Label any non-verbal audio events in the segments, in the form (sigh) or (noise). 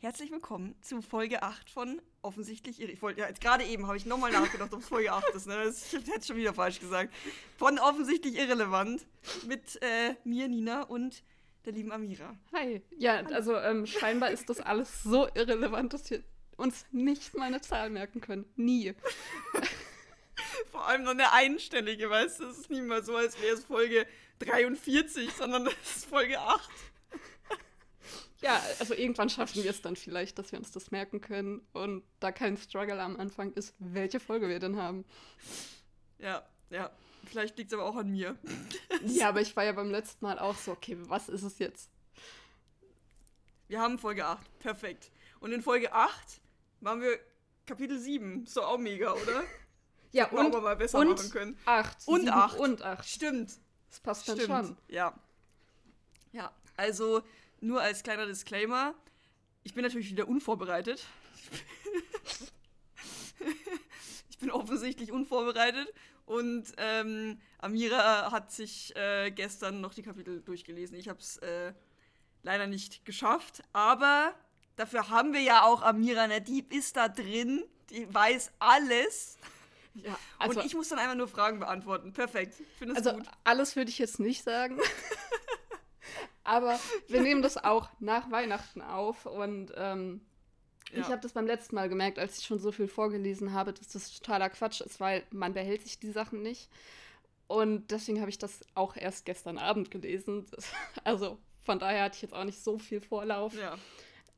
Herzlich willkommen zu Folge 8 von Offensichtlich Irre. Ich wollte, ja, jetzt gerade eben habe ich nochmal nachgedacht, ob es Folge 8 ist. Ne? Das, ich hätte schon wieder falsch gesagt. Von Offensichtlich Irrelevant mit äh, mir, Nina und der lieben Amira. Hi. Ja, also ähm, scheinbar ist das alles so irrelevant, dass wir uns nicht mal eine Zahl merken können. Nie. (laughs) Vor allem noch eine einstellige, weißt du? Es ist nicht mal so, als wäre es Folge 43, sondern das ist Folge 8. Ja, also irgendwann schaffen wir es dann vielleicht, dass wir uns das merken können und da kein Struggle am Anfang ist, welche Folge wir denn haben. Ja, ja. Vielleicht liegt es aber auch an mir. (laughs) ja, aber ich war ja beim letzten Mal auch so, okay, was ist es jetzt? Wir haben Folge 8. Perfekt. Und in Folge 8 waren wir Kapitel 7. So auch mega, oder? (laughs) ja, und, aber mal besser und machen können. 8. Und 8. Und 8. Stimmt. Das passt dann Stimmt. schon. Ja. Ja, also nur als kleiner Disclaimer. Ich bin natürlich wieder unvorbereitet. ich bin offensichtlich unvorbereitet. Und ähm, Amira hat sich äh, gestern noch die Kapitel durchgelesen. Ich habe es äh, leider nicht geschafft. Aber dafür haben wir ja auch Amira, ne? die ist da drin. Die weiß alles. Ja, also, und ich muss dann einfach nur Fragen beantworten. Perfekt. Ich finde also gut. alles würde ich jetzt nicht sagen. (laughs) Aber (laughs) wir nehmen das auch nach Weihnachten auf und ähm, Ja. ich habe das beim letzten Mal gemerkt, als ich schon so viel vorgelesen habe, dass das totaler Quatsch ist, weil man behält sich die Sachen nicht. Und deswegen habe ich das auch erst gestern Abend gelesen. (laughs) Also von daher hatte ich jetzt auch nicht so viel Vorlauf. Ja.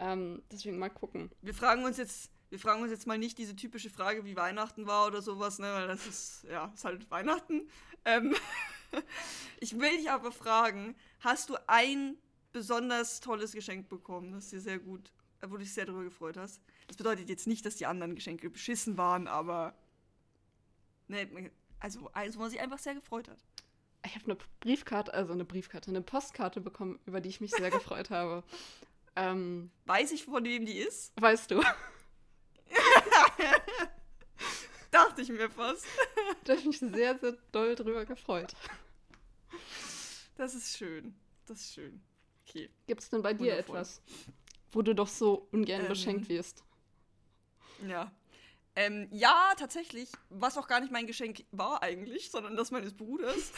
Ähm, deswegen mal gucken. Wir fragen uns jetzt, wir fragen uns jetzt mal nicht diese typische Frage, wie Weihnachten war oder sowas, ne? Weil das ist, ja, ist halt Weihnachten. Ähm (laughs) (laughs) ich will dich aber fragen, hast du ein besonders tolles Geschenk bekommen, das dir sehr gut, äh, wo du dich sehr darüber gefreut hast? Das bedeutet jetzt nicht, dass die anderen Geschenke beschissen waren, aber ne, also eins, wo man sich einfach sehr gefreut hat. Ich habe eine Briefkarte, also eine Briefkarte, eine Postkarte bekommen, über die ich mich sehr gefreut (laughs) habe. Ähm, Weiß ich, von wem die ist? weißt du, (laughs) (laughs) Dachte ich mir fast. (laughs) da habe ich mich sehr, sehr doll drüber gefreut. Das ist schön. Das ist schön. Okay. Gibt es denn bei dir Wundervoll. etwas, wo du doch so ungern Ähm, beschenkt wirst? Ja. Ähm, ja, tatsächlich, was auch gar nicht mein Geschenk war eigentlich, sondern das meines Bruders.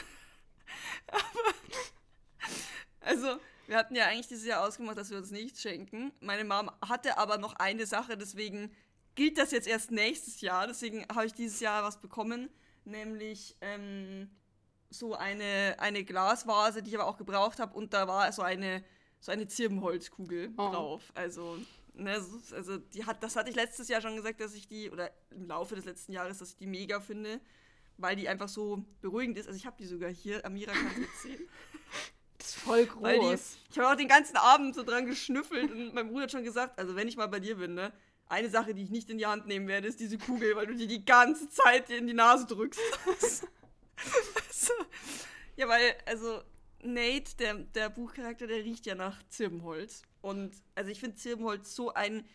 (laughs) Aber, also, wir hatten ja eigentlich dieses Jahr ausgemacht, dass wir uns nichts schenken. Meine Mom hatte aber noch eine Sache, deswegen gilt das jetzt erst nächstes Jahr. Deswegen habe ich dieses Jahr was bekommen, nämlich ähm, so eine, eine Glasvase, die ich aber auch gebraucht habe und da war so eine, so eine Zirbenholzkugel Oh. drauf. Also, ne, so- also die hat, das hatte ich letztes Jahr schon gesagt, dass ich die, oder im Laufe des letzten Jahres, dass ich die mega finde, weil die einfach so beruhigend ist. Also ich habe die sogar hier, Amira kann sie jetzt sehen. (laughs) Das ist voll Weil die, groß. ich habe auch den ganzen Abend so dran geschnüffelt und mein Bruder hat schon gesagt, also wenn ich mal bei dir bin, ne, eine Sache, die ich nicht in die Hand nehmen werde, ist diese Kugel, weil du die die ganze Zeit dir in die Nase drückst. (laughs) Ja, weil, also Nate, der, der Buchcharakter, der riecht ja nach Zirbenholz. Und also ich finde Zirbenholz so einen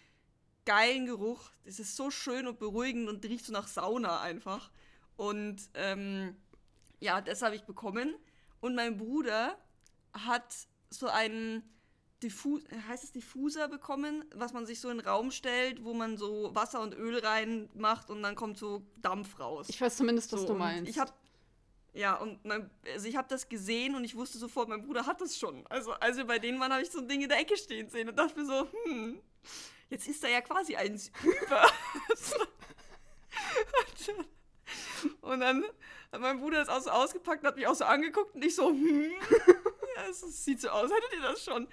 geilen Geruch. Es ist so schön und beruhigend und riecht so nach Sauna einfach. Und ähm, ja, das habe ich bekommen. Und mein Bruder hat so einen Diffu heißt es Diffuser bekommen, was man sich so in den Raum stellt, wo man so Wasser und Öl reinmacht und dann kommt so Dampf raus. Ich weiß zumindest, was So, du meinst. Ich habe ja und mein, also ich habe das gesehen und ich wusste sofort, mein Bruder hat das schon. Also als wir bei denen waren, habe ich so ein Ding in der Ecke stehen sehen und dachte mir so, hm, jetzt ist da ja quasi eins über. (laughs) und dann hat mein Bruder das auch so ausgepackt und hat mich auch so angeguckt und ich so, hm, ja, es sieht so aus, hättet ihr das schon?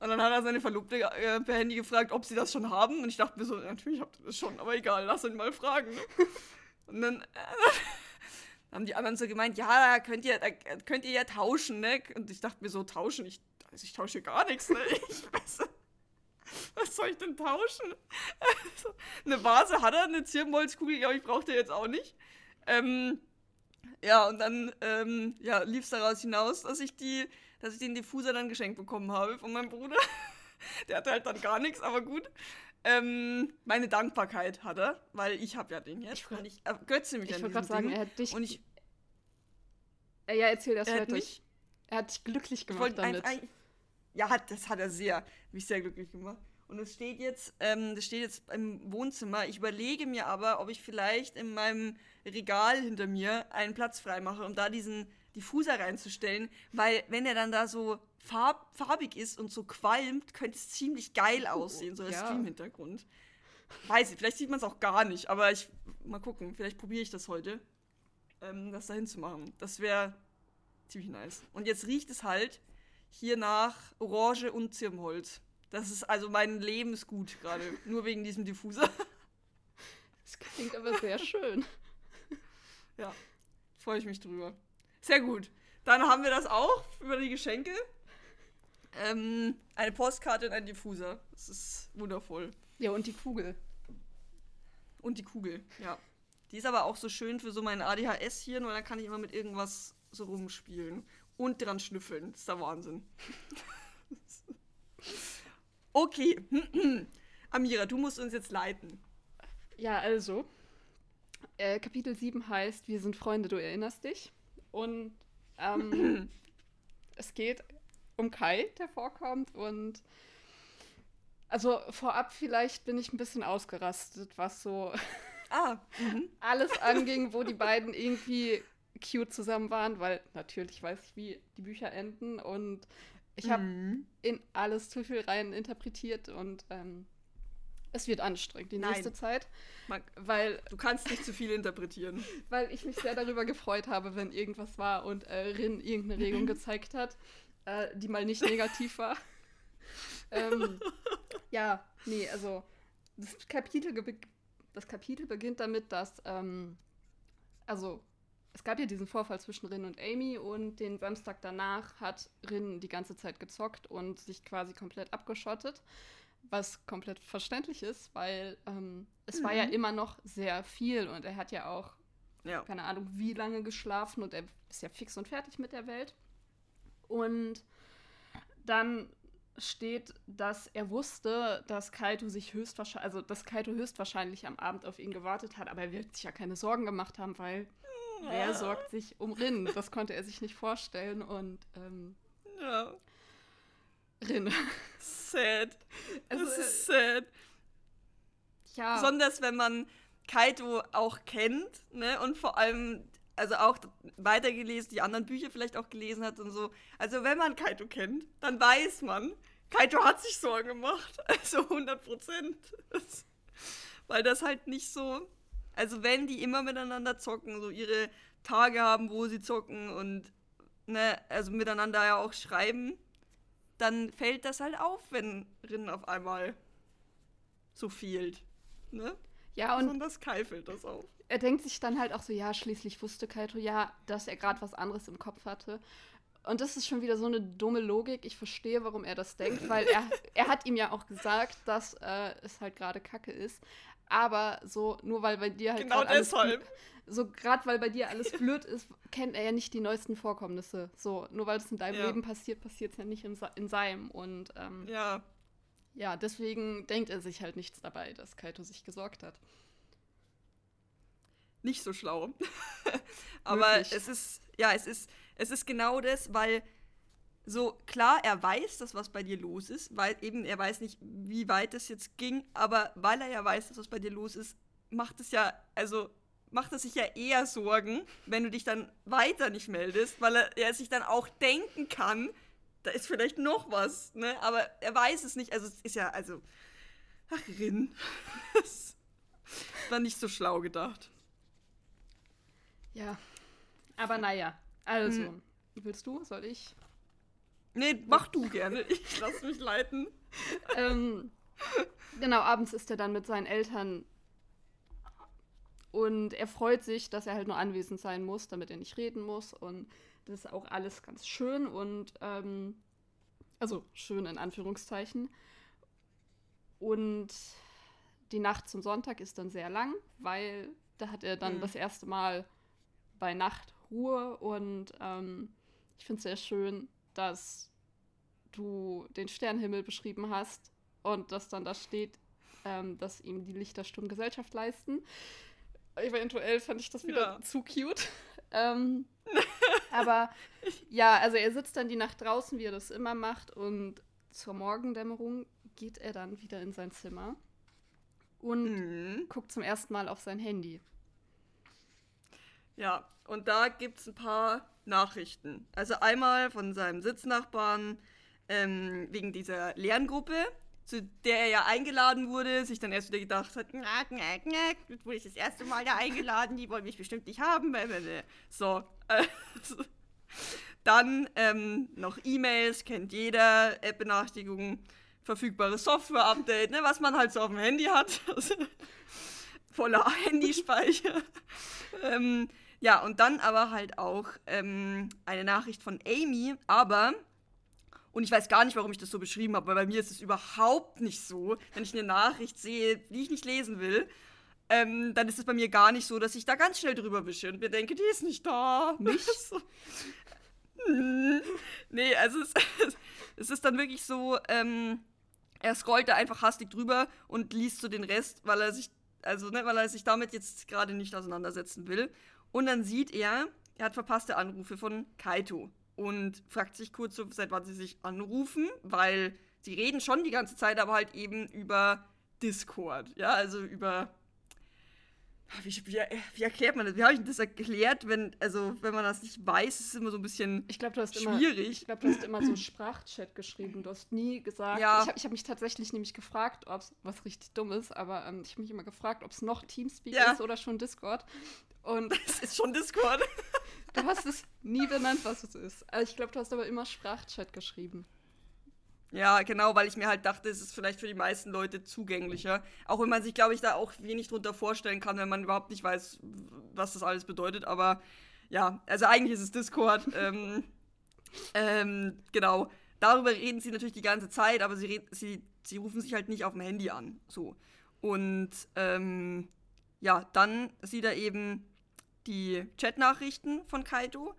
Und dann hat er seine Verlobte äh, per Handy gefragt, ob sie das schon haben. Und ich dachte mir so, natürlich habt ihr das schon, aber egal, lass ihn mal fragen. Ne? (laughs) Und dann äh, (laughs) haben die anderen so gemeint, ja, da könnt ihr, da könnt ihr ja tauschen, ne? Und ich dachte mir so, tauschen? Ich, also ich tausche gar nichts, ne? (laughs) Ich weiß, was soll ich denn tauschen? Also, eine Vase hat er, eine Zirbenholzkugel, glaube ich, braucht er jetzt auch nicht. Ähm, ja, und dann ähm, ja, lief es daraus hinaus, dass ich die, dass ich den Diffuser dann geschenkt bekommen habe von meinem Bruder. (laughs) Der hatte halt dann gar nichts, aber gut. Ähm, meine Dankbarkeit hat er, weil ich habe ja den jetzt. Ich und ich ergötze mich ich an wollte diesem gerade sagen, er hat dich. und ich, Äh, ja, erzähl das er hat mich Er hat dich glücklich Ich gemacht wollte damit. ein, ein, ja, hat, das hat er sehr, mich sehr glücklich gemacht. Und es steht jetzt, ähm, das steht jetzt im Wohnzimmer. Ich überlege mir aber, ob ich vielleicht in meinem Regal hinter mir einen Platz freimache, um da diesen Diffuser reinzustellen, weil wenn er dann da so farb, farbig ist und so qualmt, könnte es ziemlich geil aussehen, so der ja. Stream-Hintergrund. Weiß ich, vielleicht sieht man es auch gar nicht, aber ich mal gucken, vielleicht probiere ich das heute, ähm, das da hinzumachen. Das wäre ziemlich nice. Und jetzt riecht es halt hier nach Orange und Zirbenholz. Das ist also mein Lebensgut gerade, (laughs) nur wegen diesem Diffuser. Das klingt aber sehr schön. Ja, freue ich mich drüber. Sehr gut. Dann haben wir das auch über die Geschenke. Ähm, eine Postkarte und ein Diffuser. Das ist wundervoll. Ja, und die Kugel. Und die Kugel, ja. Die ist aber auch so schön für so mein ADHS hier, weil dann kann ich immer mit irgendwas so rumspielen. Und dran schnüffeln. Das ist der Wahnsinn. (laughs) okay. (clears throat) Amira, du musst uns jetzt leiten. Ja, also. Äh, Kapitel 7 heißt Wir sind Freunde, du erinnerst dich. Und ähm, (clears throat) es geht um Kai, der vorkommt. Und also vorab vielleicht bin ich ein bisschen ausgerastet, was so (laughs) Ah, mhm. alles (laughs) anging, wo die beiden irgendwie cute zusammen waren, weil natürlich weiß ich, wie die Bücher enden und ich habe Mhm. in alles zu viel rein interpretiert und ähm, es wird anstrengend die Nein. nächste Zeit, Man- weil, Du kannst nicht zu viel interpretieren. (laughs) weil ich mich sehr darüber gefreut habe, wenn irgendwas war und äh, Rin irgendeine Regung (laughs) gezeigt hat, äh, die mal nicht negativ war. (laughs) ähm, ja, nee, also das Kapitel, das Kapitel beginnt damit, dass, ähm, also es gab ja diesen Vorfall zwischen Rin und Amy und den Samstag danach hat Rin die ganze Zeit gezockt und sich quasi komplett abgeschottet, was komplett verständlich ist, weil ähm, es war ja Mhm. immer noch sehr viel und er hat ja auch Ja. keine Ahnung, wie lange geschlafen und er ist ja fix und fertig mit der Welt. Und dann steht, dass er wusste, dass Kaito sich höchstwahrscheinlich, also dass Kaito höchstwahrscheinlich am Abend auf ihn gewartet hat, aber er wird sich ja keine Sorgen gemacht haben, weil wer sorgt sich um Rin? Das konnte er sich nicht vorstellen und ähm, Ja. Rin. Sad. Also, das ist sad. ja, Besonders wenn man Kaito auch kennt, ne? Und vor allem, also auch weitergelesen, die anderen Bücher vielleicht auch gelesen hat und so. Also wenn man Kaito kennt, dann weiß man, Kaito hat sich Sorgen gemacht. (laughs) Also 100 Prozent. Weil das halt nicht so. Also wenn die immer miteinander zocken, so ihre Tage haben, wo sie zocken und ne, also miteinander ja auch schreiben, dann fällt das halt auf, wenn Rin auf einmal so fehlt. Ne? ja, und Besonders Kai fällt das auf. er denkt sich dann halt auch so, ja, schließlich wusste Kaito ja, dass er gerade was anderes im Kopf hatte. Und das ist schon wieder so eine dumme Logik. Ich verstehe, warum er das denkt, weil er, (laughs) er hat ihm ja auch gesagt, dass äh, es halt gerade Kacke ist. Aber so, nur weil bei dir halt Genau alles deshalb. blöd- so gerade weil bei dir alles (laughs) blöd ist, kennt er ja nicht die neuesten Vorkommnisse. So, nur weil es in deinem Ja. Leben passiert, passiert es ja nicht in, in seinem. Und ähm, Ja, ja, deswegen denkt er sich halt nichts dabei, dass Kaito sich gesorgt hat. nicht so schlau. (laughs) Aber Wirklich. es ist, ja, es ist, es ist genau das, weil so klar, er weiß, dass was bei dir los ist, weil eben er weiß nicht, wie weit es jetzt ging, aber weil er ja weiß, dass was bei dir los ist, macht es ja, also macht es sich ja eher Sorgen, wenn du dich dann weiter nicht meldest, weil er, er sich dann auch denken kann, da ist vielleicht noch was, ne? Aber er weiß es nicht, also es ist ja, also, ach, Rin. (laughs) Das war nicht so schlau gedacht. Ja. Aber naja, also, Hm. willst du? Soll ich? Nee, mach du gerne. Ich lass mich leiten. ähm, genau, abends ist er dann mit seinen Eltern und er freut sich, dass er halt nur anwesend sein muss, damit er nicht reden muss. Und das ist auch alles ganz schön und ähm, also schön in Anführungszeichen. Und die Nacht zum Sonntag ist dann sehr lang, weil da hat er dann Mhm. das erste Mal bei Nacht Ruhe und ähm, ich finde es sehr schön, dass du den Sternenhimmel beschrieben hast und dass dann da steht, ähm, dass ihm die Lichter stumm Gesellschaft leisten. Eventuell fand ich das wieder Ja. zu cute. (laughs) ähm, aber ja, also er sitzt dann die Nacht draußen, wie er das immer macht und zur Morgendämmerung geht er dann wieder in sein Zimmer und Mhm. guckt zum ersten Mal auf sein Handy. Ja, und da gibt es ein paar Nachrichten. Also einmal von seinem Sitznachbarn ähm, wegen dieser Lerngruppe, zu der er ja eingeladen wurde, sich dann erst wieder gedacht hat, na, na, na, jetzt wurde ich das erste Mal da eingeladen, die wollen mich bestimmt nicht haben. So, also, (laughs) dann ähm, noch E-Mails, kennt jeder, App-Benachrichtigungen, verfügbares Software-Update, ne, was man halt so auf dem Handy hat. (laughs) Voller Handyspeicher. ähm, ja, und dann aber halt auch ähm, eine Nachricht von Amy, aber, und ich weiß gar nicht, warum ich das so beschrieben habe, weil bei mir ist es überhaupt nicht so, wenn ich eine Nachricht sehe, die ich nicht lesen will, ähm, dann ist es bei mir gar nicht so, dass ich da ganz schnell drüber wische und mir denke, die ist nicht da. Nicht? (laughs) so. (laughs) Nee, also es, es ist dann wirklich so, ähm, er scrollt da einfach hastig drüber und liest so den Rest, weil er sich, also ne, weil er sich damit jetzt gerade nicht auseinandersetzen will. Und dann sieht er, er hat verpasste Anrufe von Kaito und fragt sich kurz so, seit wann sie sich anrufen, weil sie reden schon die ganze Zeit, aber halt eben über Discord, ja, also über wie, wie, wie erklärt man das? Wie habe ich das erklärt, wenn, also, wenn man das nicht weiß, ist es immer so ein bisschen Ich glaube, du hast immer. schwierig. Ich glaube, du hast immer so Sprachchat geschrieben. Du hast nie gesagt. Ja. Ich habe ich hab mich tatsächlich nämlich gefragt, ob es was richtig dumm ist, aber ähm, ich habe mich immer gefragt, ob es noch Teamspeak Ja. ist oder schon Discord. Und (laughs) Es ist schon Discord. (laughs) du hast es nie benannt, was es ist. Also ich glaube, du hast aber immer Sprachchat geschrieben. Ja, genau, weil ich mir halt dachte, es ist vielleicht für die meisten Leute zugänglicher. Auch wenn man sich, glaube ich, da auch wenig drunter vorstellen kann, wenn man überhaupt nicht weiß, was das alles bedeutet. Aber ja, also eigentlich ist es Discord. (laughs) ähm, ähm, genau. Darüber reden sie natürlich die ganze Zeit, aber sie, sie, sie rufen sich halt nicht auf dem Handy an. So. Und ähm, ja, dann sieht er eben die Chatnachrichten von Kaito,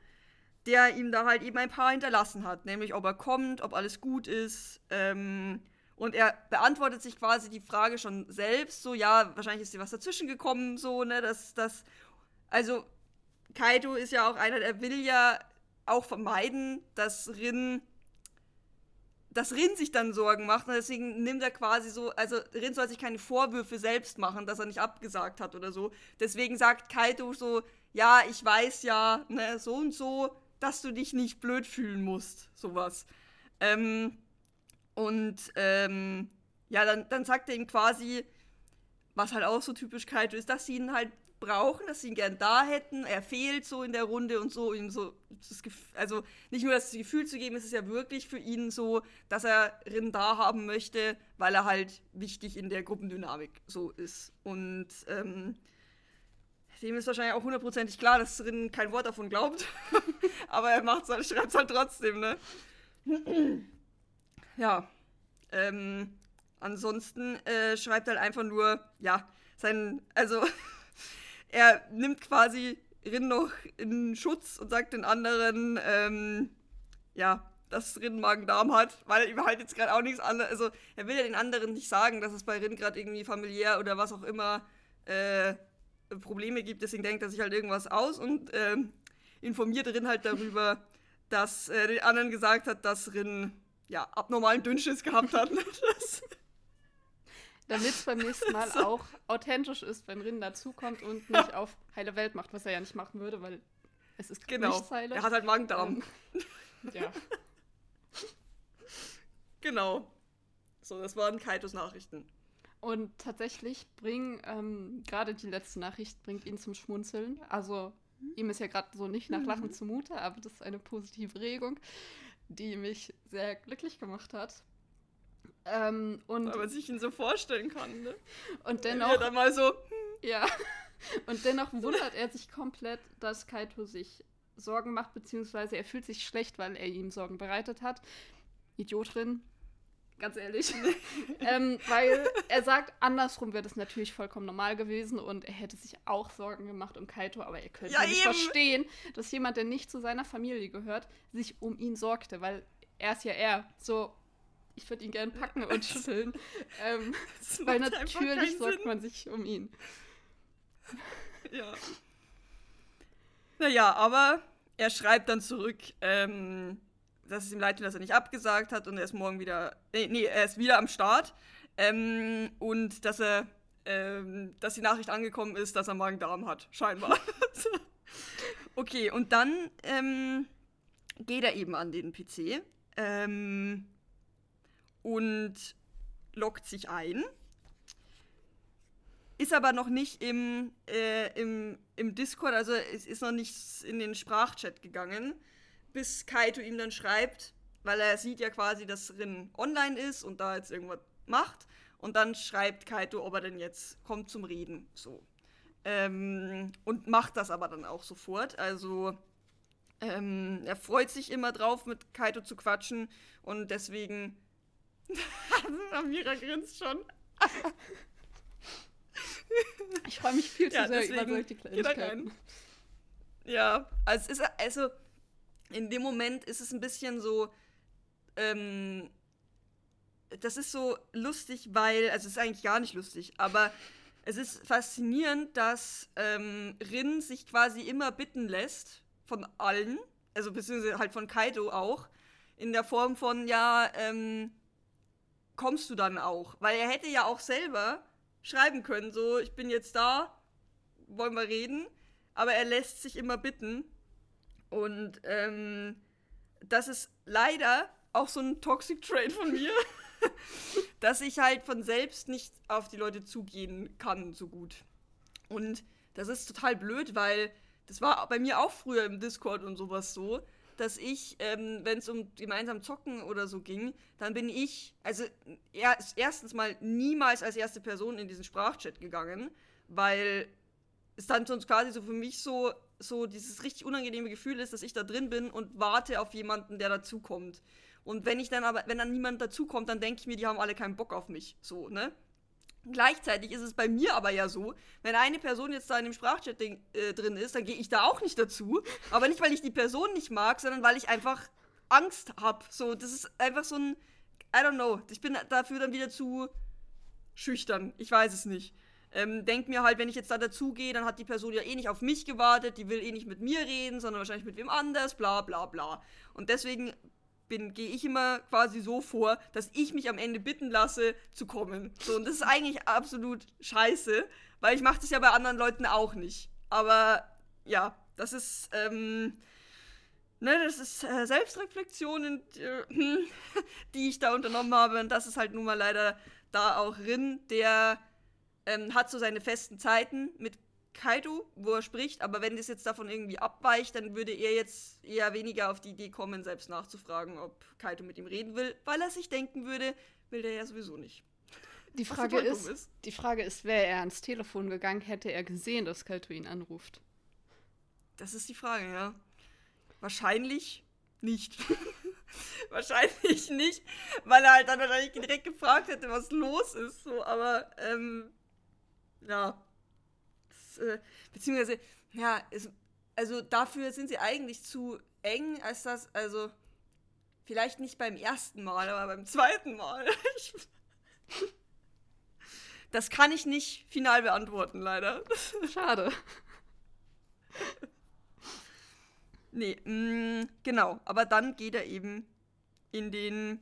der ihm da halt eben ein paar hinterlassen hat, nämlich ob er kommt, ob alles gut ist. Ähm, und er beantwortet sich quasi die Frage schon selbst, so ja, wahrscheinlich ist dir was dazwischen gekommen, so, ne, dass das, also Kaito ist ja auch einer, der will ja auch vermeiden, dass Rin, dass Rin sich dann Sorgen macht und deswegen nimmt er quasi so, also Rin soll sich keine Vorwürfe selbst machen, dass er nicht abgesagt hat oder so. Deswegen sagt Kaito so, ja, ich weiß ja, ne, so und so, dass du dich nicht blöd fühlen musst, sowas. Ähm, und ähm, ja, dann, dann sagt er ihm quasi, was halt auch so typisch Kaito ist, dass sie ihn halt brauchen, dass sie ihn gern da hätten. Er fehlt so in der Runde und so ihm so also nicht nur das Gefühl zu geben, es ist ja wirklich für ihn so, dass er Rin da haben möchte, weil er halt wichtig in der Gruppendynamik so ist. Und ähm, dem ist wahrscheinlich auch hundertprozentig klar, dass Rin kein Wort davon glaubt. (laughs) Aber er macht's halt, schreibt es halt trotzdem, ne? (clears throat) ja. Ähm, ansonsten äh, schreibt halt einfach nur, ja, sein, also (laughs) er nimmt quasi Rin noch in Schutz und sagt den anderen, ähm, ja, dass Rin Magen-Darm hat, weil ihm halt jetzt gerade auch nichts anderes, also er will ja den anderen nicht sagen, dass es bei Rin gerade irgendwie familiär oder was auch immer äh, Probleme gibt, deswegen denkt er sich halt irgendwas aus und ähm, informiert Rin halt darüber, (laughs) dass er den anderen gesagt hat, dass Rin ja abnormalen Dünnschiss gehabt hat. (laughs) Damit es beim (laughs) nächsten Mal So. auch authentisch ist, wenn Rin dazukommt und nicht (laughs) auf heile Welt macht, was er ja nicht machen würde, weil es ist genau. nicht heile. Er hat halt Magen-Darm. Ähm, ja. (laughs) Genau. So, das waren Kaitos Nachrichten. Und tatsächlich bringen, ähm, gerade die letzte Nachricht bringt ihn zum Schmunzeln. Also ihm ist ja gerade so nicht nach Lachen zumute, aber das ist eine positive Regung, die mich sehr glücklich gemacht hat. Ähm, und, Weil man sich ihn so vorstellen kann, ne? (laughs) und dennoch, er dann mal so, ja, (laughs) und dennoch wundert er sich komplett, dass Kaito sich Sorgen macht, beziehungsweise er fühlt sich schlecht, weil er ihm Sorgen bereitet hat. Idiotin, ganz ehrlich. (laughs) ähm, weil er sagt, andersrum wäre das natürlich vollkommen normal gewesen und er hätte sich auch Sorgen gemacht um Kaito, aber er könnte Ja, nicht eben. verstehen, dass jemand, der nicht zu seiner Familie gehört, sich um ihn sorgte, weil er ist ja er. So, ich würde ihn gern packen und (laughs) schütteln. Ähm, (laughs) das weil natürlich sorgt man sich um ihn. (laughs) Ja. Naja, aber er schreibt dann zurück, ähm, dass es ihm leid tut, dass er nicht abgesagt hat und er ist morgen wieder, nee, nee er ist wieder am Start. Ähm, und dass er, ähm, dass die Nachricht angekommen ist, dass er Magen-Darm hat, scheinbar. okay, und dann ähm, geht er eben an den PC ähm, und loggt sich ein. Ist aber noch nicht im, äh, im, im Discord, also es ist noch nicht in den Sprachchat gegangen, bis Kaito ihm dann schreibt, weil er sieht ja quasi, dass Rin online ist und da jetzt irgendwas macht. Und dann schreibt Kaito, ob er denn jetzt kommt zum Reden. So. Ähm, und macht das aber dann auch sofort. Also ähm, er freut sich immer drauf, mit Kaito zu quatschen. Und deswegen. (laughs) Amira grinst schon. (laughs) ich freue mich viel zu ja, sehr über solche Kleinigkeiten. Ja, also, ist, also in dem Moment ist es ein bisschen so. Ähm, das ist so lustig, weil, also es ist eigentlich gar nicht lustig, aber es ist faszinierend, dass ähm, Rin sich quasi immer bitten lässt von allen, also beziehungsweise halt von Kaido auch, in der Form von, ja, ähm, kommst du dann auch? Weil er hätte ja auch selber schreiben können, so, ich bin jetzt da, wollen wir reden, aber er lässt sich immer bitten. Und ähm, das ist leider auch so ein Toxic Trade von mir. (laughs) dass ich halt von selbst nicht auf die Leute zugehen kann so gut. Und das ist total blöd, weil das war bei mir auch früher im Discord und sowas so, dass ich, ähm, wenn es um gemeinsam Zocken oder so ging, dann bin ich, also er, erstens mal niemals als erste Person in diesen Sprachchat gegangen, weil es dann sonst quasi so für mich so, so dieses richtig unangenehme Gefühl ist, dass ich da drin bin und warte auf jemanden, der dazukommt. Und wenn ich dann aber, wenn dann niemand dazukommt, dann denke ich mir, die haben alle keinen Bock auf mich. So, ne? Gleichzeitig ist es bei mir aber ja so, wenn eine Person jetzt da in dem Sprachchat äh, drin ist, dann gehe ich da auch nicht dazu. Aber nicht, weil ich die Person nicht mag, sondern weil ich einfach Angst habe. So, das ist einfach so ein, I don't know. Ich bin dafür dann wieder zu schüchtern. Ich weiß es nicht. Ähm, denk mir halt, wenn ich jetzt da dazugehe, dann hat die Person ja eh nicht auf mich gewartet, die will eh nicht mit mir reden, sondern wahrscheinlich mit wem anders, bla bla bla. Und deswegen bin, gehe ich immer quasi so vor, dass ich mich am Ende bitten lasse, zu kommen. So, und das ist eigentlich absolut scheiße, weil ich mache das ja bei anderen Leuten auch nicht. Aber ja, das ist, ähm, ne, das ist äh, Selbstreflexion, äh, (laughs) die ich da unternommen habe. Und das ist halt nun mal leider da auch Rin, der ähm, hat so seine festen Zeiten mit Kaido, wo er spricht, aber wenn das jetzt davon irgendwie abweicht, dann würde er jetzt eher weniger auf die Idee kommen, selbst nachzufragen, ob Kaido mit ihm reden will, weil er sich denken würde, will der ja sowieso nicht. Die Frage ist, ist, die Frage ist, wäre er ans Telefon gegangen, hätte er gesehen, dass Kaito ihn anruft. Das ist die Frage, ja. Wahrscheinlich nicht. (laughs) wahrscheinlich nicht, weil er halt dann wahrscheinlich direkt gefragt hätte, was los ist. So, aber ähm, ja, äh, beziehungsweise, ja, es, also dafür sind sie eigentlich zu eng, als das, also vielleicht nicht beim ersten Mal, aber beim zweiten Mal. (laughs) das kann ich nicht final beantworten, leider. Schade. nee, mh, mm, genau. Aber dann geht er eben in den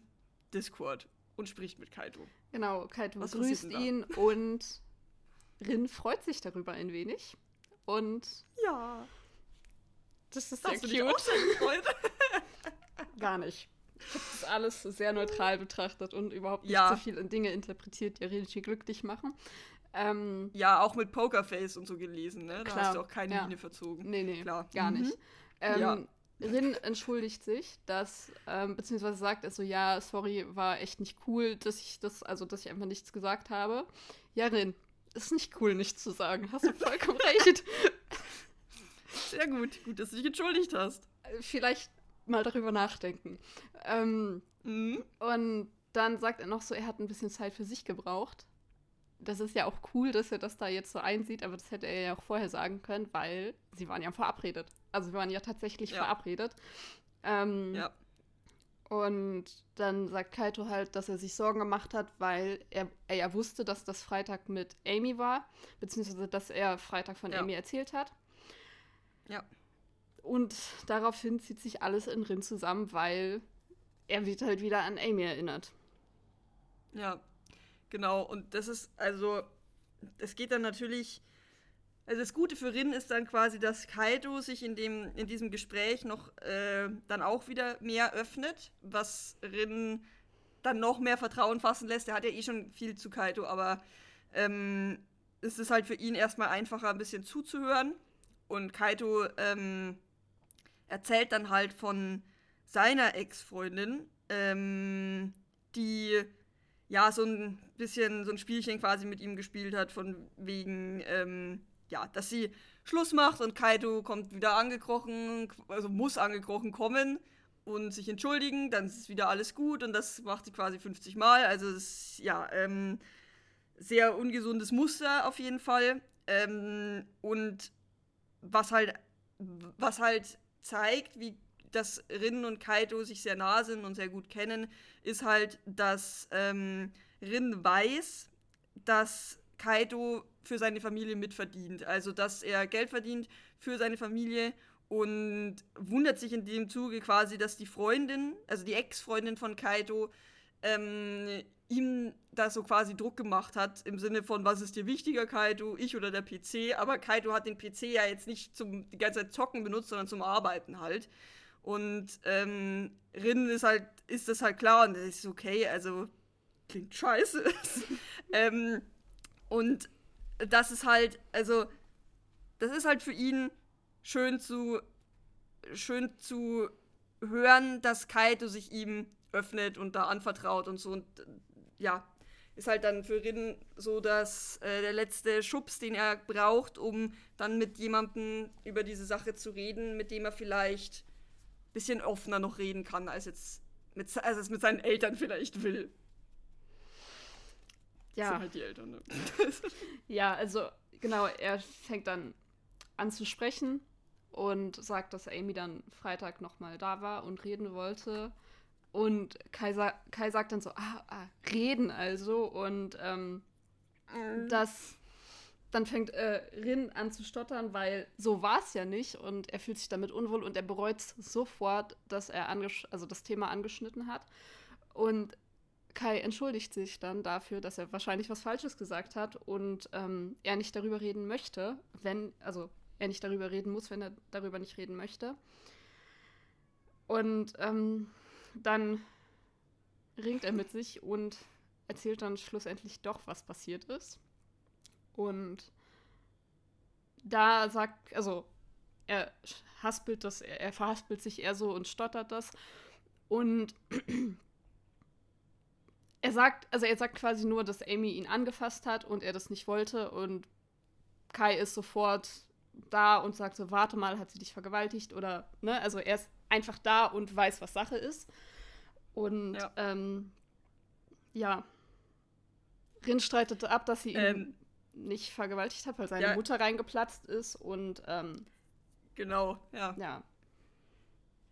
Discord und spricht mit Kaito. Genau, Kaito Was grüßt ihn und Rin freut sich darüber ein wenig. Und ja. Das ist sehr cute. (laughs) Gar nicht. Ich habe das alles sehr neutral betrachtet und überhaupt nicht ja. so viel in Dinge interpretiert, die Rinchi glücklich machen. Ähm, ja, auch mit Pokerface und so gelesen, ne? Da klar, hast du auch keine ja. Linie verzogen. Nee, nee, klar. gar mhm. nicht. Ähm, ja. Rin entschuldigt sich, dass, ähm, beziehungsweise sagt er so, ja, sorry, war echt nicht cool, dass ich das, also dass ich einfach nichts gesagt habe. Ja, Rin, ist nicht cool, nichts zu sagen. Hast du vollkommen recht. (laughs) Sehr gut. Gut, dass du dich entschuldigt hast. Vielleicht mal darüber nachdenken. Ähm, mhm. Und dann sagt er noch so, er hat ein bisschen Zeit für sich gebraucht. Das ist ja auch cool, dass er das da jetzt so einsieht, aber das hätte er ja auch vorher sagen können, weil sie waren ja verabredet. Also wir waren ja tatsächlich ja. verabredet. Ähm, ja. Und dann sagt Kaito halt, dass er sich Sorgen gemacht hat, weil er, er ja wusste, dass das Freitag mit Amy war, beziehungsweise dass er Freitag von ja. Amy erzählt hat. Ja. Und daraufhin zieht sich alles in Rin zusammen, weil er wird halt wieder an Amy erinnert. Ja, genau. Und das ist, also, es geht dann natürlich. Also das Gute für Rin ist dann quasi, dass Kaido sich in, dem, in diesem Gespräch noch äh, dann auch wieder mehr öffnet, was Rin dann noch mehr Vertrauen fassen lässt. Er hat ja eh schon viel zu Kaido, aber ähm, es ist halt für ihn erstmal einfacher, ein bisschen zuzuhören. Und Kaito ähm, erzählt dann halt von seiner Ex-Freundin, ähm, die ja so ein bisschen so ein Spielchen quasi mit ihm gespielt hat, von wegen, ähm, ja, dass sie Schluss macht und Kaito kommt wieder angekrochen, also muss angekrochen kommen und sich entschuldigen, dann ist wieder alles gut und das macht sie quasi 50 Mal. Also es ist ja ähm, sehr ungesundes Muster auf jeden Fall. Ähm, und was halt, was halt zeigt, wie dass Rin und Kaito sich sehr nah sind und sehr gut kennen, ist halt, dass ähm, Rin weiß, dass Kaito für seine Familie mitverdient. Also, dass er Geld verdient für seine Familie und wundert sich in dem Zuge quasi, dass die Freundin, also die Ex-Freundin von Kaito, ähm, ihm da so quasi Druck gemacht hat, im Sinne von, was ist dir wichtiger, Kaito, ich oder der PC? Aber Kaito hat den PC ja jetzt nicht zum die ganze Zeit zocken benutzt, sondern zum Arbeiten halt. Und ähm, Rin ist halt, ist das halt klar und das ist okay, also klingt scheiße. (laughs) ähm, und das ist halt, also, das ist halt für ihn schön zu, schön zu hören, dass Kaito sich ihm öffnet und da anvertraut und so. Und ja, ist halt dann für Rin so, dass äh, der letzte Schubs, den er braucht, um dann mit jemandem über diese Sache zu reden, mit dem er vielleicht ein bisschen offener noch reden kann, als jetzt mit, als es mit seinen Eltern vielleicht will. Ja. Das sind halt die Eltern, ne? (laughs) ja, also genau, er fängt dann an zu sprechen und sagt, dass Amy dann Freitag nochmal da war und reden wollte. Und Kai, Kai sagt dann so, ah, ah reden also. Und ähm, mhm. das dann fängt äh, Rin an zu stottern, weil so war es ja nicht und er fühlt sich damit unwohl und er bereut sofort, dass er also das Thema angeschnitten hat. Und Kai entschuldigt sich dann dafür, dass er wahrscheinlich was Falsches gesagt hat und ähm, er nicht darüber reden möchte, wenn, also er nicht darüber reden muss, wenn er darüber nicht reden möchte. Und ähm, dann ringt er mit sich und erzählt dann schlussendlich doch, was passiert ist. Und da sagt, also er haspelt das, er verhaspelt sich eher so und stottert das. Und er sagt, also er sagt quasi nur, dass Amy ihn angefasst hat und er das nicht wollte. Und Kai ist sofort da und sagt so, warte mal, hat sie dich vergewaltigt? Oder, ne, also er ist einfach da und weiß, was Sache ist. Und ja, ähm, ja. Rin streitete ab, dass sie ihn ähm, nicht vergewaltigt hat, weil seine ja. Mutter reingeplatzt ist und ähm, genau, ja. Ja.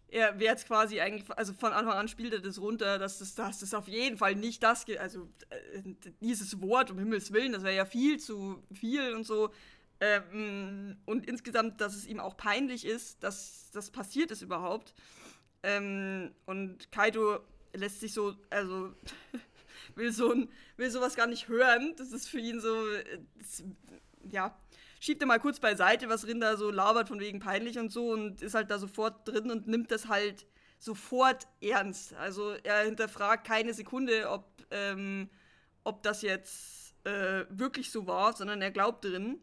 Er jetzt quasi eigentlich, also von Anfang an spielte das runter, dass das, dass das auf jeden Fall nicht das, also äh, dieses Wort, um Himmels Willen, das wäre ja viel zu viel und so. Ähm, und insgesamt, dass es ihm auch peinlich ist, dass das passiert ist überhaupt. Ähm, und Kaido lässt sich so, also (laughs) will so ein, will sowas gar nicht hören. Das ist für ihn so, das, ja, schiebt er mal kurz beiseite, was Rinder so labert von wegen peinlich und so und ist halt da sofort drin und nimmt das halt sofort ernst. Also er hinterfragt keine Sekunde, ob, ähm, ob das jetzt äh, wirklich so war, sondern er glaubt drin.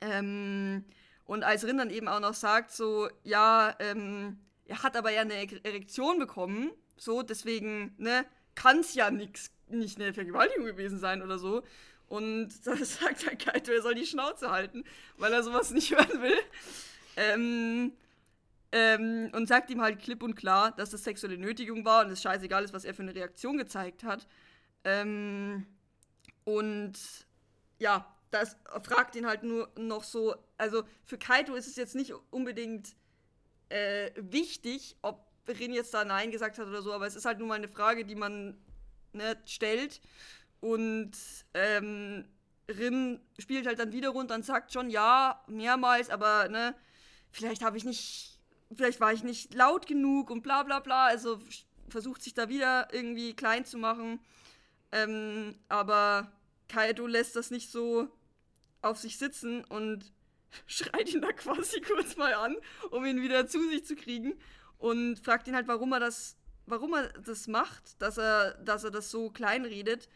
Ähm, und als Rin dann eben auch noch sagt, so, ja, ähm, er hat aber ja eine Erektion bekommen, so, deswegen, ne, kann es ja nix, nicht eine Vergewaltigung gewesen sein oder so. Und (laughs) da sagt der Kaito, er soll die Schnauze halten, weil er sowas nicht (laughs) hören will. Ähm, ähm, und sagt ihm halt klipp und klar, dass das sexuelle Nötigung war und es scheißegal ist, was er für eine Reaktion gezeigt hat. Ähm, und ja, das fragt ihn halt nur noch so, also für Kaito ist es jetzt nicht unbedingt äh, wichtig, ob Rin jetzt da Nein gesagt hat oder so, aber es ist halt nur mal eine Frage, die man ne, stellt. Und ähm, Rin spielt halt dann wieder runter und sagt schon ja, mehrmals, aber ne, vielleicht habe ich nicht, vielleicht war ich nicht laut genug und bla bla bla. Also versucht sich da wieder irgendwie klein zu machen. Ähm, aber Kaido lässt das nicht so auf sich sitzen und (laughs) schreit ihn da quasi kurz mal an, um ihn wieder zu sich zu kriegen. Und fragt ihn halt, warum er das, warum er das macht, dass er, dass er das so klein redet.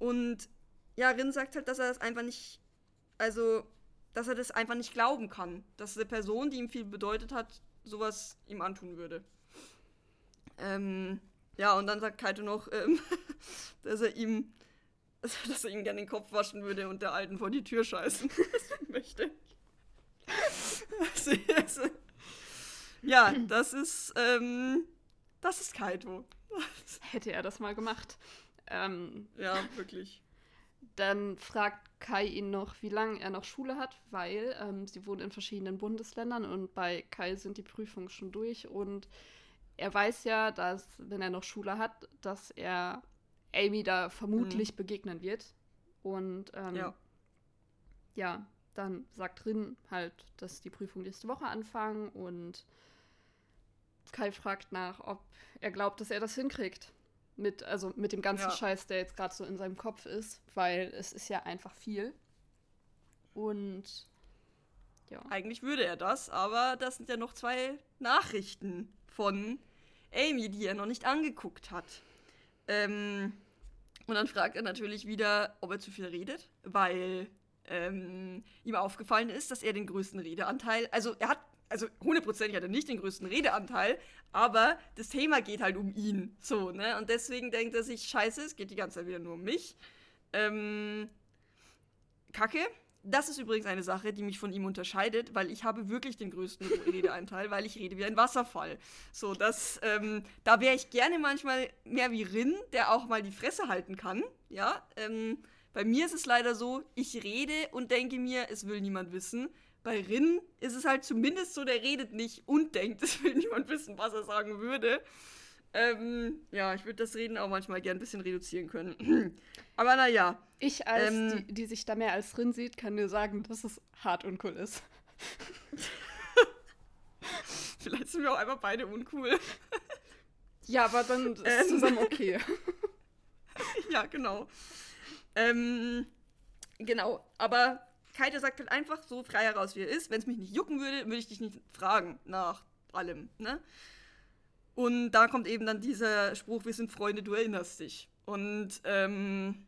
Und ja, Rin sagt halt, dass er das einfach nicht, also, dass er das einfach nicht glauben kann. Dass eine Person, die ihm viel bedeutet hat, sowas ihm antun würde. Ähm, ja, und dann sagt Kaito noch, ähm, (laughs) dass er ihm, (laughs) dass er ihm gerne den Kopf waschen würde und der Alten vor die Tür scheißen (laughs) möchte. Also, also, ja, das ist, ähm, das ist Kaito. Hätte er das mal gemacht. Ähm, ja, wirklich. Dann fragt Kai ihn noch, wie lange er noch Schule hat, weil ähm, sie wohnen in verschiedenen Bundesländern und bei Kai sind die Prüfungen schon durch und er weiß ja, dass, wenn er noch Schule hat, dass er Amy da vermutlich mhm. begegnen wird. Und ähm, ja. ja, dann sagt Rin halt, dass die Prüfungen nächste Woche anfangen und Kai fragt nach, ob er glaubt, dass er das hinkriegt. Mit, also mit dem ganzen ja. Scheiß, der jetzt gerade so in seinem Kopf ist, weil es ist ja einfach viel. Und ja. Eigentlich würde er das, aber das sind ja noch zwei Nachrichten von Amy, die er noch nicht angeguckt hat. Ähm, und dann fragt er natürlich wieder, ob er zu viel redet, weil ähm, ihm aufgefallen ist, dass er den größten Redeanteil, also er hat, also hundertprozentig hat er nicht den größten Redeanteil, aber das Thema geht halt um ihn, so, ne? Und deswegen denkt er sich, scheiße, es geht die ganze Zeit wieder nur um mich. Ähm, Kacke. Das ist übrigens eine Sache, die mich von ihm unterscheidet, weil ich habe wirklich den größten Redeanteil, weil ich rede wie ein Wasserfall. So, das, ähm, da wäre ich gerne manchmal mehr wie Rin, der auch mal die Fresse halten kann, ja, ähm, bei mir ist es leider so, ich rede und denke mir, es will niemand wissen. Bei Rin ist es halt zumindest so, der redet nicht und denkt, (laughs) es will niemand wissen, was er sagen würde. Ähm, ja, ich würde das Reden auch manchmal gern ein bisschen reduzieren können. (clears throat) Aber naja. Ich als ähm, die, die sich da mehr als Rin sieht, kann dir sagen, dass es hart uncool ist. (laughs) Vielleicht sind wir auch einfach beide uncool. (laughs) ja, aber dann ist ähm, zusammen okay. ja, genau. Ähm, genau, aber Kaito sagt halt einfach so frei heraus, wie er ist. Wenn es mich nicht jucken würde, würde ich dich nicht fragen nach allem, ne? Und da kommt eben dann dieser Spruch, wir sind Freunde, du erinnerst dich. Und ähm,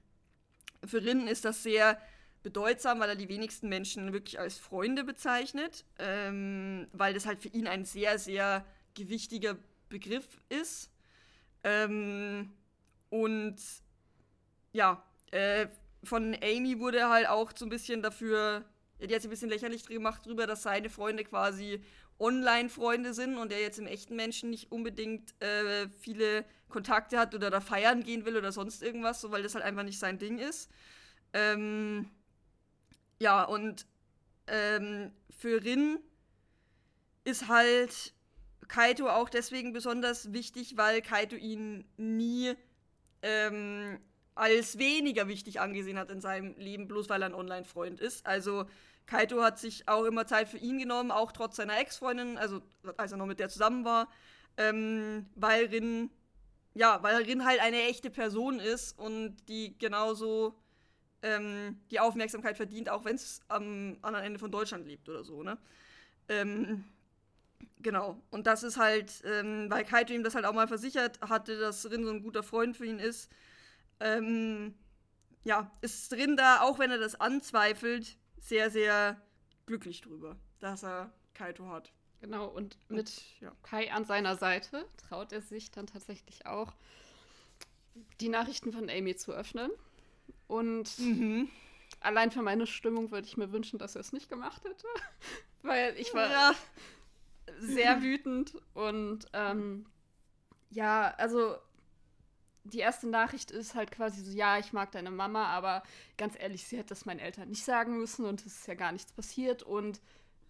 für Rin ist das sehr bedeutsam, weil er die wenigsten Menschen wirklich als Freunde bezeichnet, ähm, weil das halt für ihn ein sehr, sehr gewichtiger Begriff ist. Ähm, und ja, äh, von Amy wurde halt auch so ein bisschen dafür, die hat sich ein bisschen lächerlich gemacht drüber, dass seine Freunde quasi Online-Freunde sind und er jetzt im echten Menschen nicht unbedingt äh, viele Kontakte hat oder da feiern gehen will oder sonst irgendwas, so, weil das halt einfach nicht sein Ding ist. Ähm, ja, und ähm, für Rin ist halt Kaito auch deswegen besonders wichtig, weil Kaito ihn nie ähm, als weniger wichtig angesehen hat in seinem Leben, bloß weil er ein Online-Freund ist. Also Kaito hat sich auch immer Zeit für ihn genommen, auch trotz seiner Ex-Freundin, also als er noch mit der zusammen war, ähm, weil Rin, ja, weil Rin halt eine echte Person ist und die genauso ähm, die Aufmerksamkeit verdient, auch wenn es am anderen Ende von Deutschland lebt oder so, ne? Ähm, genau. Und das ist halt, ähm, weil Kaito ihm das halt auch mal versichert hatte, dass Rin so ein guter Freund für ihn ist, ähm, ja, ist drin da, auch wenn er das anzweifelt, sehr, sehr glücklich drüber, dass er Kaito hat. Genau, und mit und, ja. Kai an seiner Seite traut er sich dann tatsächlich auch, die Nachrichten von Amy zu öffnen. Und mhm. allein für meine Stimmung würde ich mir wünschen, dass er es nicht gemacht hätte. (laughs) Weil ich war ja. sehr wütend und ähm, ja, also die erste Nachricht ist halt quasi so, ja, ich mag deine Mama, aber ganz ehrlich, sie hätte das meinen Eltern nicht sagen müssen und es ist ja gar nichts passiert und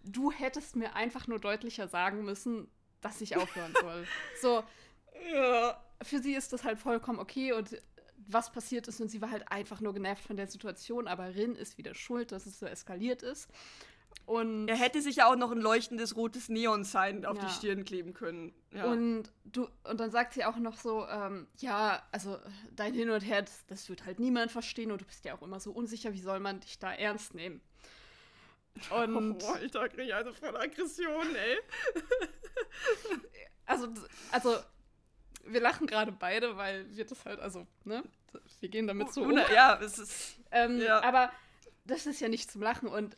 du hättest mir einfach nur deutlicher sagen müssen, dass ich aufhören soll. (laughs) so, ja. für sie ist das halt vollkommen okay und was passiert ist und sie war halt einfach nur genervt von der Situation, aber Rin ist wieder schuld, dass es so eskaliert ist. Und er hätte sich ja auch noch ein leuchtendes rotes Neon-Sign auf Ja. die Stirn kleben können. Ja. Und du, und dann sagt sie auch noch so, ähm, ja, also dein Hin und Her, das, das wird halt niemand verstehen und du bist ja auch immer so unsicher, wie soll man dich da ernst nehmen? Und (laughs) oh, Alter, krieg ich also voll Aggression, ey. (laughs) also, also wir lachen gerade beide, weil wir das halt, also, ne, wir gehen damit so um. Ja, es ist. Ähm, Ja. Aber das ist ja nicht zum Lachen und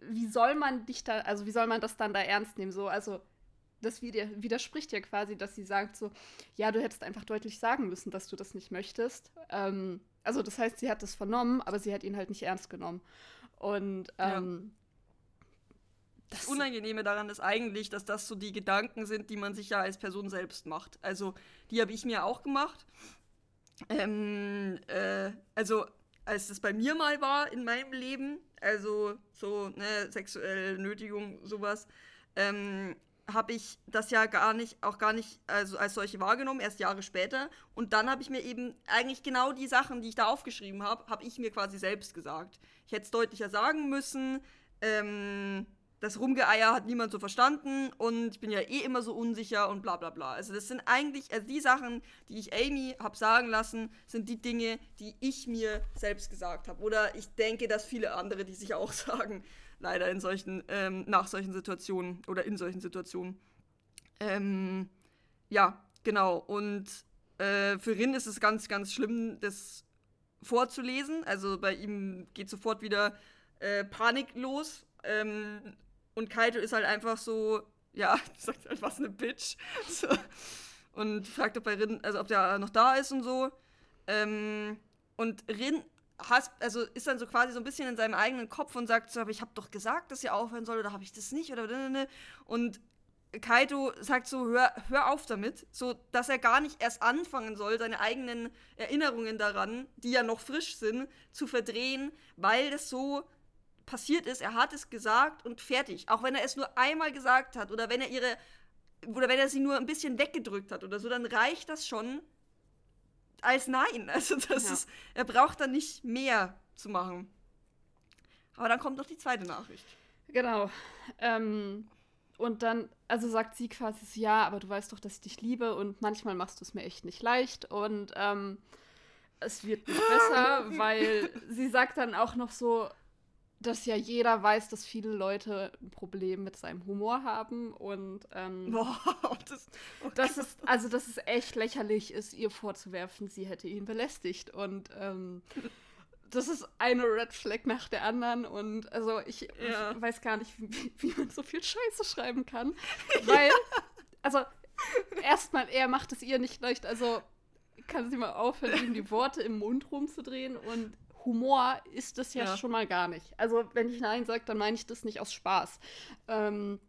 wie soll man dich da, also wie soll man das dann da ernst nehmen? So, also das wider widerspricht ja quasi, dass sie sagt so, ja, du hättest einfach deutlich sagen müssen, dass du das nicht möchtest. Ähm, also das heißt, sie hat das vernommen, aber sie hat ihn halt nicht ernst genommen. Und Ja. ähm, Das Unangenehme daran ist eigentlich, dass das so die Gedanken sind, die man sich ja als Person selbst macht. Also, die habe ich mir auch gemacht. Ähm, äh, also, als das bei mir mal war in meinem Leben, also so, ne, sexuelle Nötigung, sowas, ähm, habe ich das ja gar nicht, auch gar nicht also als solche wahrgenommen, erst Jahre später. Und dann habe ich mir eben eigentlich genau die Sachen, die ich da aufgeschrieben habe, habe ich mir quasi selbst gesagt. Ich hätte es deutlicher sagen müssen. Ähm, das Rumgeeier hat niemand so verstanden und ich bin ja eh immer so unsicher und bla bla bla. Also das sind eigentlich, also die Sachen, die ich Amy habe sagen lassen, sind die Dinge, die ich mir selbst gesagt habe. Oder ich denke, dass viele andere, die sich auch (laughs) sagen, leider in solchen, ähm, nach solchen Situationen oder in solchen Situationen. Ähm, ja, genau. Und äh, für Rin ist es ganz, ganz schlimm, das vorzulesen. Also bei ihm geht sofort wieder äh, Panik los. Ähm, und Kaito ist halt einfach so, ja, (laughs) sagt halt, was eine Bitch. (laughs) So. Und fragt, ob bei Rin, also ob der noch da ist und so. Ähm, und Rin hasst, also ist dann so quasi so ein bisschen in seinem eigenen Kopf und sagt so, aber ich habe doch gesagt, dass ihr aufhören soll oder habe ich das nicht oder und Kaito sagt so, hör, hör auf damit, so dass er gar nicht erst anfangen soll, seine eigenen Erinnerungen daran, die ja noch frisch sind, zu verdrehen, weil das so passiert ist. Er hat es gesagt und fertig. Auch wenn er es nur einmal gesagt hat oder wenn er ihre oder wenn er sie nur ein bisschen weggedrückt hat oder so, dann reicht das schon als Nein. (laughs) Also das Ja. ist, er braucht dann nicht mehr zu machen. Aber dann kommt noch die zweite Nachricht. Genau. Ähm, und dann, also sagt sie quasi so, ja, aber du weißt doch, dass ich dich liebe und manchmal machst du es mir echt nicht leicht und ähm, es wird nicht (laughs) besser, weil sie sagt dann auch noch so, dass ja jeder weiß, dass viele Leute ein Problem mit seinem Humor haben und ähm, Boah, (laughs) das, oh das Gott. ist, also das ist echt lächerlich, ist ihr vorzuwerfen, sie hätte ihn belästigt. Und ähm, das ist eine Red Flag nach der anderen. Und also ich, Ja. ich weiß gar nicht, wie, wie man so viel Scheiße schreiben kann. (laughs) Weil, also erstmal, er macht es ihr nicht leicht. Also kann sie mal aufhören, ihm die Worte im Mund rumzudrehen. Und Humor ist das ja, Ja. schon mal gar nicht. Also wenn ich Nein sage, dann meine ich das nicht aus Spaß. Ähm,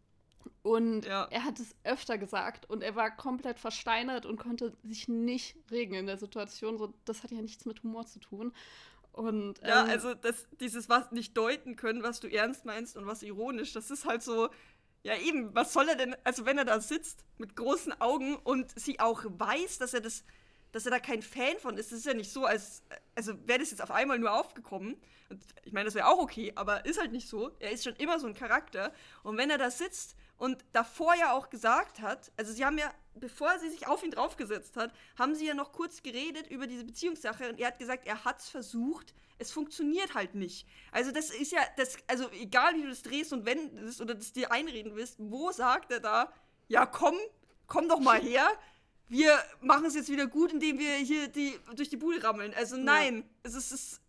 und Ja. er hat es öfter gesagt und er war komplett versteinert und konnte sich nicht regen in der Situation. So, das hat ja nichts mit Humor zu tun. Und Ja, ähm, also das, dieses was nicht deuten können, was du ernst meinst und was ironisch, das ist halt so, ja eben, was soll er denn, also wenn er da sitzt mit großen Augen und sie auch weiß, dass er das, dass er da kein Fan von ist, das ist ja nicht so, als, also wäre das jetzt auf einmal nur aufgekommen, und ich meine, das wäre auch okay, aber ist halt nicht so, er ist schon immer so ein Charakter. Und wenn er da sitzt und davor ja auch gesagt hat, also sie haben ja, bevor sie sich auf ihn draufgesetzt hat, haben sie ja noch kurz geredet über diese Beziehungssache und er hat gesagt, er hat es versucht, es funktioniert halt nicht. Also das ist ja, das, also egal wie du das drehst und wendest oder das dir einreden willst, wo sagt er da, ja komm, komm doch mal her, wir machen es jetzt wieder gut, indem wir hier die, durch die Bude rammeln. Also nein, es ist, es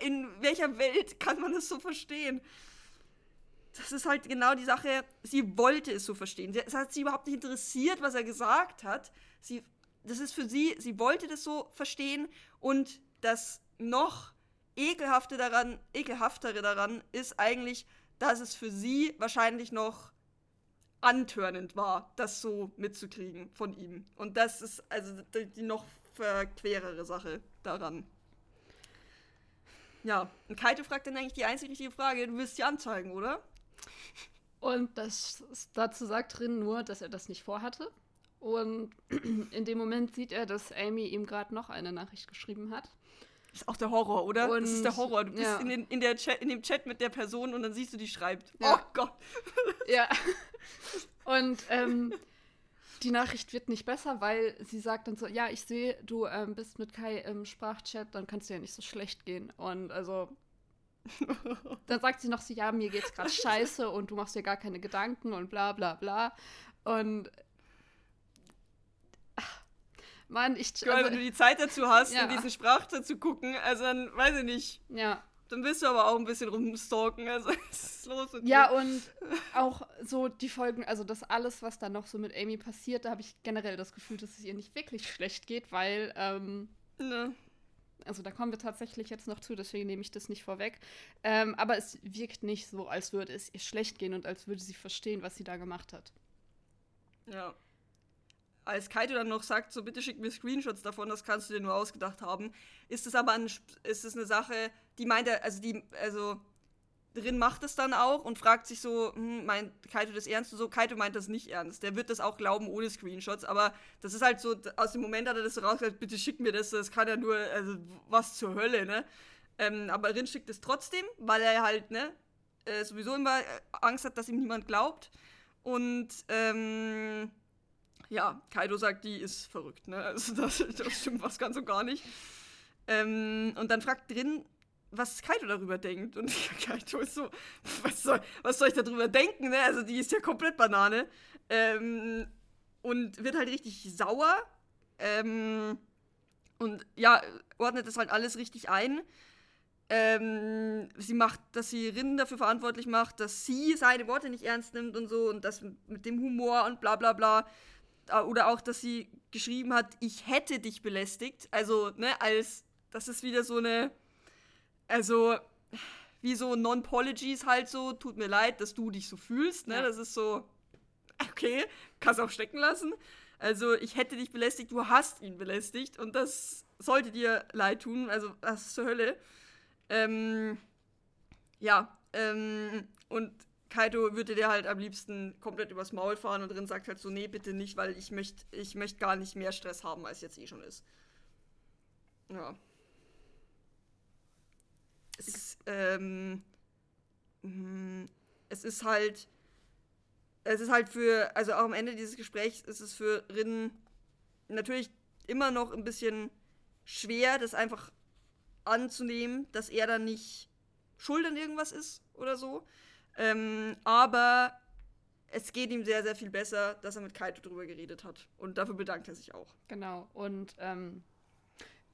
in welcher Welt (laughs) kann man das so verstehen? das ist halt genau die Sache, sie wollte es so verstehen. Es hat sie überhaupt nicht interessiert, was er gesagt hat. Sie, das ist für sie, sie wollte das so verstehen und das noch ekelhafte daran, ekelhaftere daran ist eigentlich, dass es für sie wahrscheinlich noch antörnend war, das so mitzukriegen von ihm. Und das ist also die, die noch verquerere Sache daran. Ja, und Kaito fragt dann eigentlich die einzig richtige Frage, du willst sie anzeigen, oder? Und das dazu sagt Rin nur, dass er das nicht vorhatte. Und (clears throat) in dem Moment sieht er, dass Amy ihm gerade noch eine Nachricht geschrieben hat. Das ist auch der Horror, oder? Und, das ist der Horror. Du bist ja. in, den, in, der Chat, in dem Chat mit der Person und dann siehst du, die schreibt. Ja. Oh Gott. (laughs) Ja. Und ähm, die Nachricht wird nicht besser, weil sie sagt dann so, ja, ich sehe, du ähm, bist mit Kai im Sprachchat, dann kannst du ja nicht so schlecht gehen. Und also (laughs) dann sagt sie noch so, ja, mir geht's gerade scheiße und du machst dir gar keine Gedanken und bla bla bla. Und Mann, ich Girl, also, wenn du die Zeit dazu hast, Ja. in diese Sprache zu gucken, also dann weiß ich nicht. ja. Dann willst du aber auch ein bisschen rumstalken. Also, (laughs) was ist los mit Ja, und auch so die Folgen, also das alles, was dann noch so mit Amy passiert, da habe ich generell das Gefühl, dass es ihr nicht wirklich schlecht geht, weil, ähm, Ne. also da kommen wir tatsächlich jetzt noch zu, deswegen nehme ich das nicht vorweg. Ähm, aber es wirkt nicht so, als würde es ihr schlecht gehen und als würde sie verstehen, was sie da gemacht hat. Ja. Als Kaito dann noch sagt, so bitte schick mir Screenshots davon, das kannst du dir nur ausgedacht haben, ist es aber ein, ist es eine Sache, die meint er, also die, also Rin macht es dann auch und fragt sich so, hm, meint Kaito das ernst und so? Kaito meint das nicht ernst. Der wird das auch glauben ohne Screenshots, aber das ist halt so, aus dem Moment hat er das so rausgesagt, bitte schick mir das, das kann ja nur, also was zur Hölle, ne? Ähm, aber Rin schickt es trotzdem, weil er halt, ne, äh, sowieso immer äh, Angst hat, dass ihm niemand glaubt. Und, ähm, ja, Kaido sagt, die ist verrückt, ne? Also das, das stimmt was ganz und gar nicht. Ähm, und dann fragt Drin, was Kaido darüber denkt. Und (laughs) Kaido ist so, was soll, was soll ich darüber denken, ne? Also die ist ja komplett Banane. Ähm, und wird halt richtig sauer. Ähm, und ja, ordnet das halt alles richtig ein. Ähm, sie macht, dass sie Rin dafür verantwortlich macht, dass sie seine Worte nicht ernst nimmt und so und das mit dem Humor und bla bla bla. Oder auch, dass sie geschrieben hat, ich hätte dich belästigt. Also, ne, als, das ist wieder so eine, also, wie so Non-Pologies halt so, tut mir leid, dass du dich so fühlst, ne, Ja. das ist so, okay, kannst auch stecken lassen. Also, ich hätte dich belästigt, du hast ihn belästigt und das sollte dir leid tun, also, was zur Hölle. Ähm, ja, ähm, und Kaito würde dir halt am liebsten komplett übers Maul fahren und drin sagt halt so, nee, bitte nicht, weil ich möchte ich möcht gar nicht mehr Stress haben, als jetzt eh schon ist. Ja. Es ist, ähm, mh, es ist halt, es ist halt für, also auch am Ende dieses Gesprächs ist es für Rin natürlich immer noch ein bisschen schwer, das einfach anzunehmen, dass er dann nicht schuld an irgendwas ist oder so. Ähm, aber es geht ihm sehr, sehr viel besser, dass er mit Kaito drüber geredet hat. Und dafür bedankt er sich auch. Genau. Und ähm,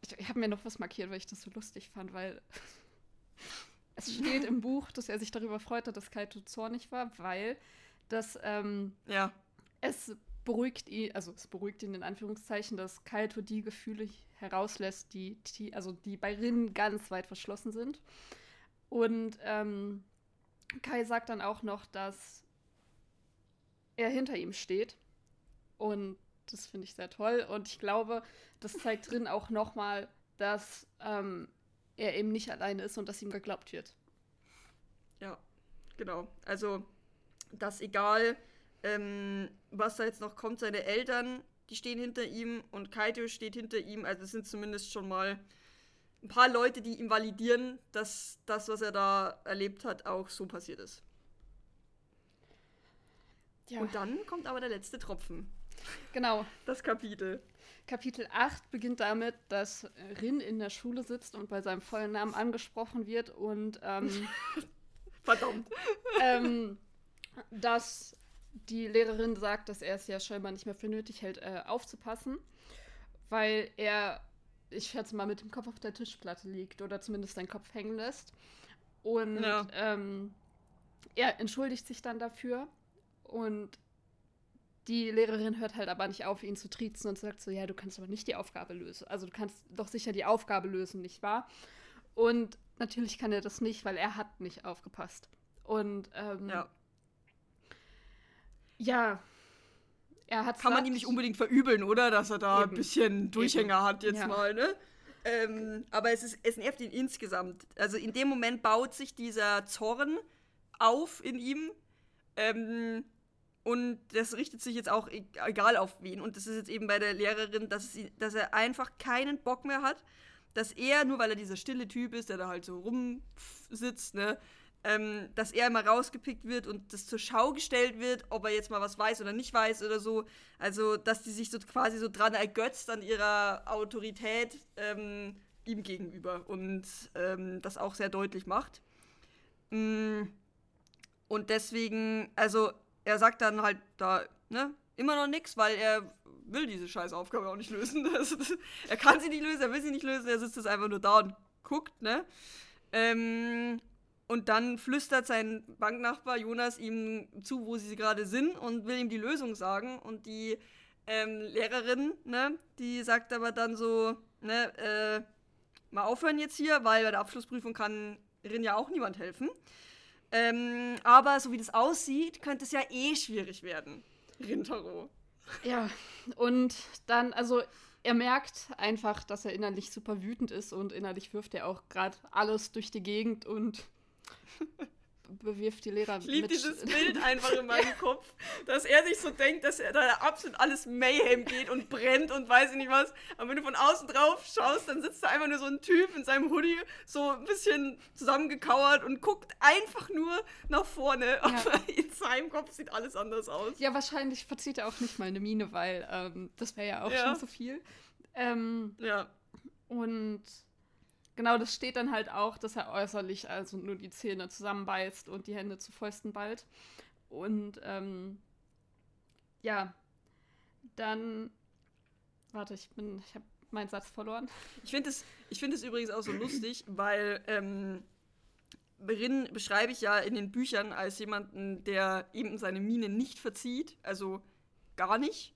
ich, ich habe mir noch was markiert, weil ich das so lustig fand, weil (laughs) es steht im Buch, dass er sich darüber freute, dass Kaito zornig war, weil das ähm, Ja. es beruhigt ihn, also es beruhigt ihn in Anführungszeichen, dass Kaito die Gefühle herauslässt, die, die also die bei Rin ganz weit verschlossen sind. Und ähm, Kai sagt dann auch noch, dass er hinter ihm steht. Und das finde ich sehr toll. Und ich glaube, das zeigt Rin auch nochmal, dass ähm, er eben nicht alleine ist und dass ihm geglaubt wird. Ja, genau. Also, dass egal, ähm, was da jetzt noch kommt, seine Eltern, die stehen hinter ihm und Kaito steht hinter ihm. Also es sind zumindest schon mal ein paar Leute, die ihm validieren, dass das, was er da erlebt hat, auch so passiert ist. Ja, Und dann kommt aber der letzte Tropfen. genau. Das Kapitel. Kapitel 8 beginnt damit, dass Rin in der Schule sitzt und bei seinem vollen Namen angesprochen wird und ähm, (laughs) Verdammt. ähm, dass die Lehrerin sagt, dass er es ja scheinbar nicht mehr für nötig hält, äh, aufzupassen, weil er, ich schätze mal, mit dem Kopf auf der Tischplatte liegt oder zumindest seinen Kopf hängen lässt. Und Ja. ähm, er entschuldigt sich dann dafür und die Lehrerin hört halt aber nicht auf, ihn zu triezen und sagt so, ja, du kannst aber nicht die Aufgabe lösen. Also du kannst doch sicher die Aufgabe lösen, nicht wahr? Und natürlich kann er das nicht, weil er hat nicht aufgepasst. Und ähm, Ja. ja, er hat Kann man ihm nicht unbedingt verübeln, oder? Dass er da Eben. ein bisschen Durchhänger hat jetzt Ja. mal, ne? Ähm, aber es, ist, es nervt ihn insgesamt. Also in dem Moment baut sich dieser Zorn auf in ihm. Ähm, und das richtet sich jetzt auch e- egal auf wen. Und das ist jetzt eben bei der Lehrerin, dass, sie, dass er einfach keinen Bock mehr hat, dass er, nur weil er dieser stille Typ ist, der da halt so rumsitzt, ne, ähm, dass er immer rausgepickt wird und das zur Schau gestellt wird, ob er jetzt mal was weiß oder nicht weiß oder so. Also, dass die sich so quasi so dran ergötzt an ihrer Autorität ähm, ihm gegenüber und ähm, das auch sehr deutlich macht. Mm, und deswegen, also, er sagt dann halt da, ne, immer noch nichts, weil er will diese scheiß Aufgabe auch nicht lösen. (laughs) er kann sie nicht lösen, er will sie nicht lösen, er sitzt jetzt einfach nur da und guckt, ne? Ähm, und dann flüstert sein Banknachbar Jonas ihm zu, wo sie gerade sind und will ihm die Lösung sagen. Und die ähm, Lehrerin, ne, die sagt aber dann so, ne, äh, mal aufhören jetzt hier, weil bei der Abschlussprüfung kann Rin ja auch niemand helfen. Ähm, aber so wie das aussieht, könnte es ja eh schwierig werden. Rintaro. Ja, und dann, also er merkt einfach, dass er innerlich super wütend ist und innerlich wirft er auch gerade alles durch die Gegend und bewirft die Lehrer Ich liebe dieses Bild einfach in meinem (laughs) Kopf, dass er sich so denkt, dass er da absolut alles Mayhem geht und brennt und weiß ich nicht was. Aber wenn du von außen drauf schaust, dann sitzt da einfach nur so ein Typ in seinem Hoodie, so ein bisschen zusammengekauert und guckt einfach nur nach vorne. Ja. Aber in seinem Kopf sieht alles anders aus. Ja, wahrscheinlich verzieht er auch nicht mal eine Miene, weil ähm, das wäre ja auch ja. schon zu viel. Ähm, ja. Und genau, das steht dann halt auch, dass er äußerlich also nur die Zähne zusammenbeißt und die Hände zu Fäusten ballt. Und ähm, ja, dann. Warte, ich bin. Ich habe meinen Satz verloren. Ich finde es, find übrigens auch so lustig, weil ähm, Berin beschreibe ich ja in den Büchern als jemanden, der eben seine Miene nicht verzieht, also gar nicht.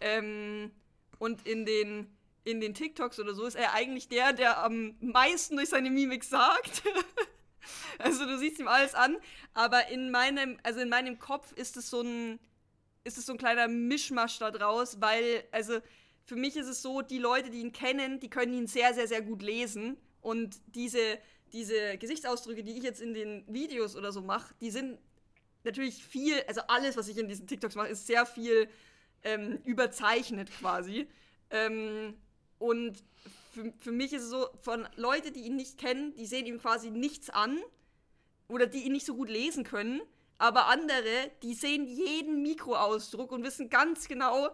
ähm, und in den in den TikToks oder so ist er eigentlich der, der am meisten durch seine Mimik sagt. (laughs) also du siehst ihm alles an, aber in meinem, also in meinem Kopf ist es so ein, ist es so ein kleiner Mischmasch da draus, weil, also für mich ist es so, die Leute, die ihn kennen, die können ihn sehr, sehr, sehr gut lesen und diese, diese Gesichtsausdrücke, die ich jetzt in den Videos oder so mache, die sind natürlich viel, also alles, was ich in diesen TikToks mache, ist sehr viel ähm, überzeichnet quasi. Ähm, und für, für mich ist es so, von Leuten, die ihn nicht kennen, die sehen ihm quasi nichts an oder die ihn nicht so gut lesen können. Aber andere, die sehen jeden Mikroausdruck und wissen ganz genau,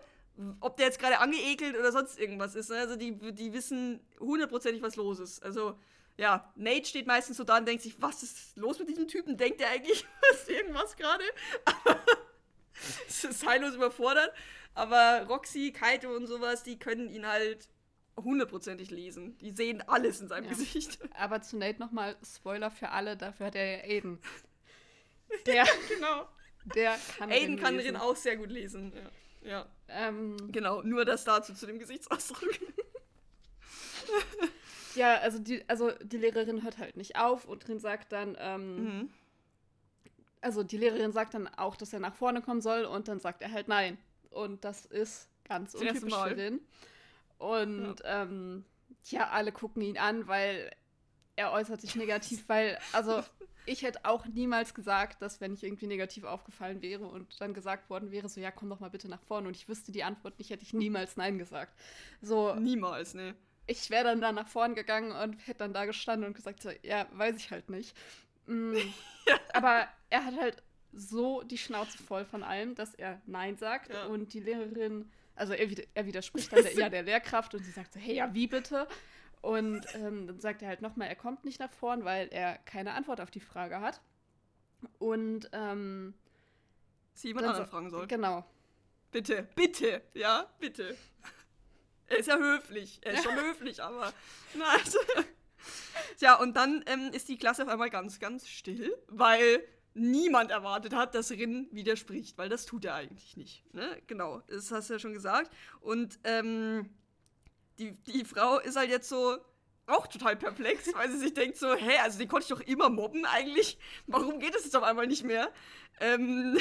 ob der jetzt gerade angeekelt oder sonst irgendwas ist. Ne? Also die, die wissen hundertprozentig, was los ist. Also ja, Nate steht meistens so da und denkt sich, was ist los mit diesem Typen? Denkt er eigentlich (laughs) was irgendwas gerade? (laughs) es ist heillos überfordert. Aber Roxy, Kaito und sowas, die können ihn halt hundertprozentig lesen. Die sehen alles in seinem ja. Gesicht. (laughs) Aber zu Nate nochmal Spoiler für alle, dafür hat er ja Aiden. Der, (laughs) genau. Der kann Aiden kann Rin auch sehr gut lesen. Ja. ja. Ähm, genau, nur das dazu zu dem Gesichtsausdruck. (laughs) ja, also die, also die Lehrerin hört halt nicht auf und Rin sagt dann, ähm, mhm. also die Lehrerin sagt dann auch, dass er nach vorne kommen soll und dann sagt er halt nein. Und das ist ganz untypisch für Rin. Und ja. Ähm, ja, alle gucken ihn an, weil er äußert sich negativ, weil, also ich hätte auch niemals gesagt, dass wenn ich irgendwie negativ aufgefallen wäre und dann gesagt worden wäre, so ja, komm doch mal bitte nach vorne und ich wüsste die Antwort nicht, hätte ich niemals Nein gesagt. So. Niemals, ne? Ich wäre dann da nach vorne gegangen und hätte dann da gestanden und gesagt, so, ja, weiß ich halt nicht. Mm, ja. (laughs) Aber er hat halt so die Schnauze voll von allem, dass er Nein sagt ja. und die Lehrerin also er, er widerspricht dann (laughs) der, ja der Lehrkraft und sie sagt so, hey, ja, wie bitte? Und ähm, dann sagt er halt nochmal, er kommt nicht nach vorn, weil er keine Antwort auf die Frage hat. Und ähm, sie jemand anderen fragen soll. Genau. Bitte, bitte, ja, bitte. Er ist ja höflich. Er ist schon (laughs) höflich, aber. Na, also. Tja, und dann ähm, ist die Klasse auf einmal ganz, ganz still, weil niemand erwartet hat, dass Rin widerspricht, weil das tut er eigentlich nicht. Ne? Genau, das hast du ja schon gesagt. Und ähm, die, die Frau ist halt jetzt so auch total perplex, (laughs) weil sie sich denkt so, hä, also den konnte ich doch immer mobben eigentlich. Warum geht es jetzt auf einmal nicht mehr? Ähm,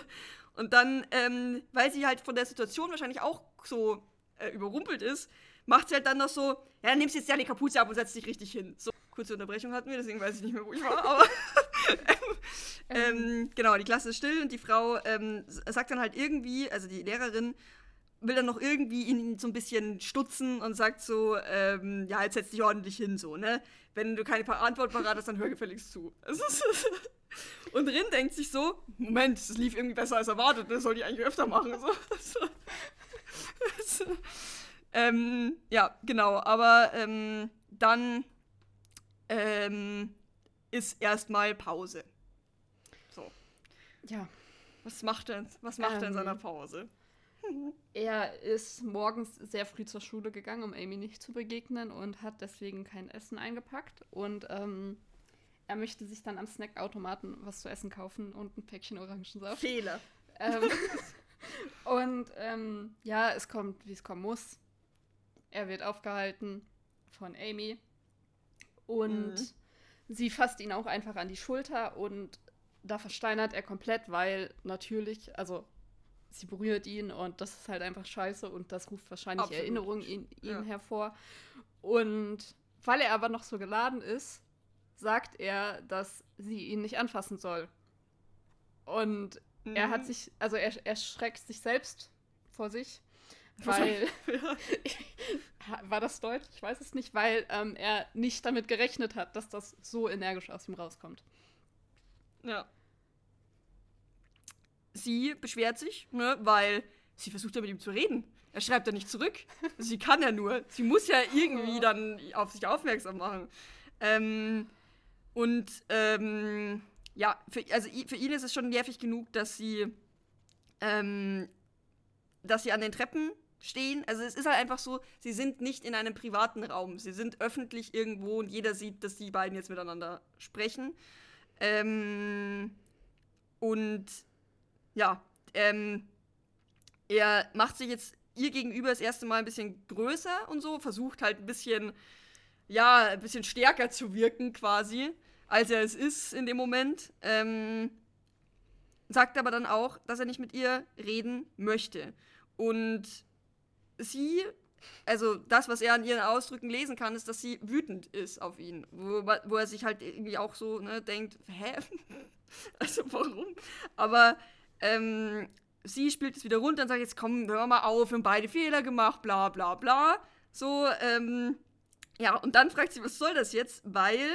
(laughs) und dann, ähm, weil sie halt von der Situation wahrscheinlich auch so äh, überrumpelt ist, macht sie halt dann noch so, ja, dann nimmst du jetzt ja die Kapuze ab und setzt dich richtig hin. So, kurze Unterbrechung hatten wir, deswegen weiß ich nicht mehr, wo ich war, aber (laughs) (laughs) ähm, genau, die Klasse ist still und die Frau ähm, sagt dann halt irgendwie, also die Lehrerin, will dann noch irgendwie ihn so ein bisschen stutzen und sagt so, ähm, ja, jetzt setz dich ordentlich hin, so, ne? Wenn du keine Antwort parat hast, dann hör gefälligst zu. (laughs) und Rin denkt sich so, Moment, das lief irgendwie besser als erwartet, das soll ich eigentlich öfter machen. So. ähm, ja, genau, aber ähm, dann ähm, ist erstmal Pause. So. Ja. Was macht er, was macht er in seiner ähm. Pause? Er ist morgens sehr früh zur Schule gegangen, um Amy nicht zu begegnen und hat deswegen kein Essen eingepackt. Und ähm, er möchte sich dann am Snackautomaten was zu essen kaufen und ein Päckchen Orangensaft. Fehler. Ähm, (laughs) und ähm, ja, es kommt, wie es kommen muss. Er wird aufgehalten von Amy und mhm. sie fasst ihn auch einfach an die Schulter und da versteinert er komplett, weil natürlich, also sie berührt ihn und das ist halt einfach scheiße und das ruft wahrscheinlich Absolut. Erinnerungen in ihm ja. hervor. Und weil er aber noch so geladen ist, sagt er, dass sie ihn nicht anfassen soll. Und mhm. er hat mhm. sich, also er, er schreckt sich selbst vor sich, (laughs) weil. (laughs) war das Deutsch? Ich weiß es nicht, weil ähm, er nicht damit gerechnet hat, dass das so energisch aus ihm rauskommt. Ja sie beschwert sich, ne, weil sie versucht ja mit ihm zu reden. Er schreibt ja nicht zurück. (laughs) Sie kann ja nur. Sie muss ja irgendwie dann auf sich aufmerksam machen. Ähm, und ähm, ja, für, also für ihn ist es schon nervig genug, dass sie, ähm, dass sie an den Treppen stehen. Also es ist halt einfach so, sie sind nicht in einem privaten Raum. Sie sind öffentlich irgendwo und jeder sieht, dass die beiden jetzt miteinander sprechen. Ähm, und ja, ähm, er macht sich jetzt ihr gegenüber das erste Mal ein bisschen größer und so, versucht halt ein bisschen, ja, ein bisschen stärker zu wirken quasi, als er es ist in dem Moment. Ähm, sagt aber dann auch, dass er nicht mit ihr reden möchte. Und sie, also das, was er an ihren Ausdrücken lesen kann, ist, dass sie wütend ist auf ihn. Wo, wo er sich halt irgendwie auch so ne, denkt, hä? (laughs) also warum? Aber ähm, sie spielt es wieder runter und sagt, jetzt komm, hör mal auf, wir haben beide Fehler gemacht, bla bla bla. So, ähm, ja, und dann fragt sie, was soll das jetzt? Weil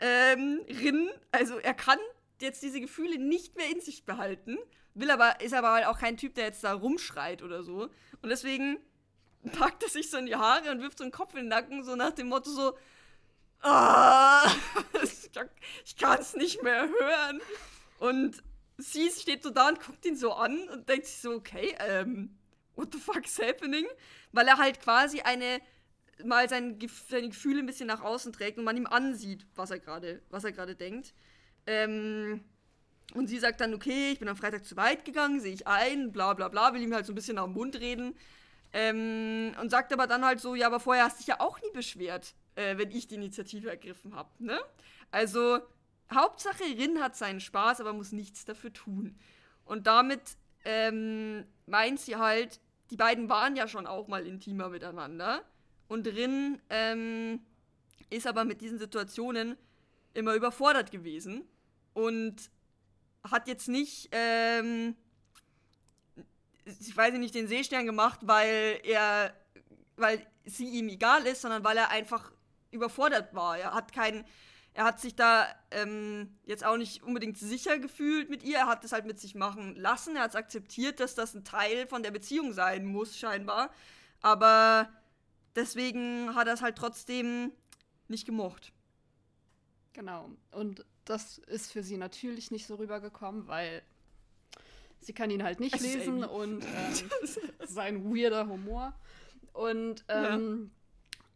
ähm, Rin, also er kann jetzt diese Gefühle nicht mehr in sich behalten, will aber, ist aber halt auch kein Typ, der jetzt da rumschreit oder so. Und deswegen (laughs) packt er sich so in die Haare und wirft so einen Kopf in den Nacken, so nach dem Motto so, ah, (laughs) ich kann es nicht mehr hören. Und sie steht so da und guckt ihn so an und denkt sich so, okay, ähm, what the fuck is happening? Weil er halt quasi eine, mal sein, seine Gefühle ein bisschen nach außen trägt und man ihm ansieht, was er gerade, was er gerade denkt. Ähm, und sie sagt dann, okay, ich bin am Freitag zu weit gegangen, sehe ich ein, bla bla bla, will ihm halt so ein bisschen nach dem Mund reden. Ähm, und sagt aber dann halt so, ja, aber vorher hast du dich ja auch nie beschwert, äh, wenn ich die Initiative ergriffen habe, ne? Also, Hauptsache Rin hat seinen Spaß, aber muss nichts dafür tun. Und damit ähm, meint sie halt, die beiden waren ja schon auch mal intimer miteinander. Und Rin ähm, ist aber mit diesen Situationen immer überfordert gewesen und hat jetzt nicht, ähm, ich weiß nicht, den Seestern gemacht, weil er, weil sie ihm egal ist, sondern weil er einfach überfordert war. Er hat keinen er hat sich da ähm, jetzt auch nicht unbedingt sicher gefühlt mit ihr. Er hat es halt mit sich machen lassen. Er hat es akzeptiert, dass das ein Teil von der Beziehung sein muss, scheinbar. Aber deswegen hat er es halt trotzdem nicht gemocht. Genau. Und das ist für sie natürlich nicht so rübergekommen, weil sie kann ihn halt nicht es lesen und (laughs) ähm, (laughs) sein weirder Humor. Und ähm,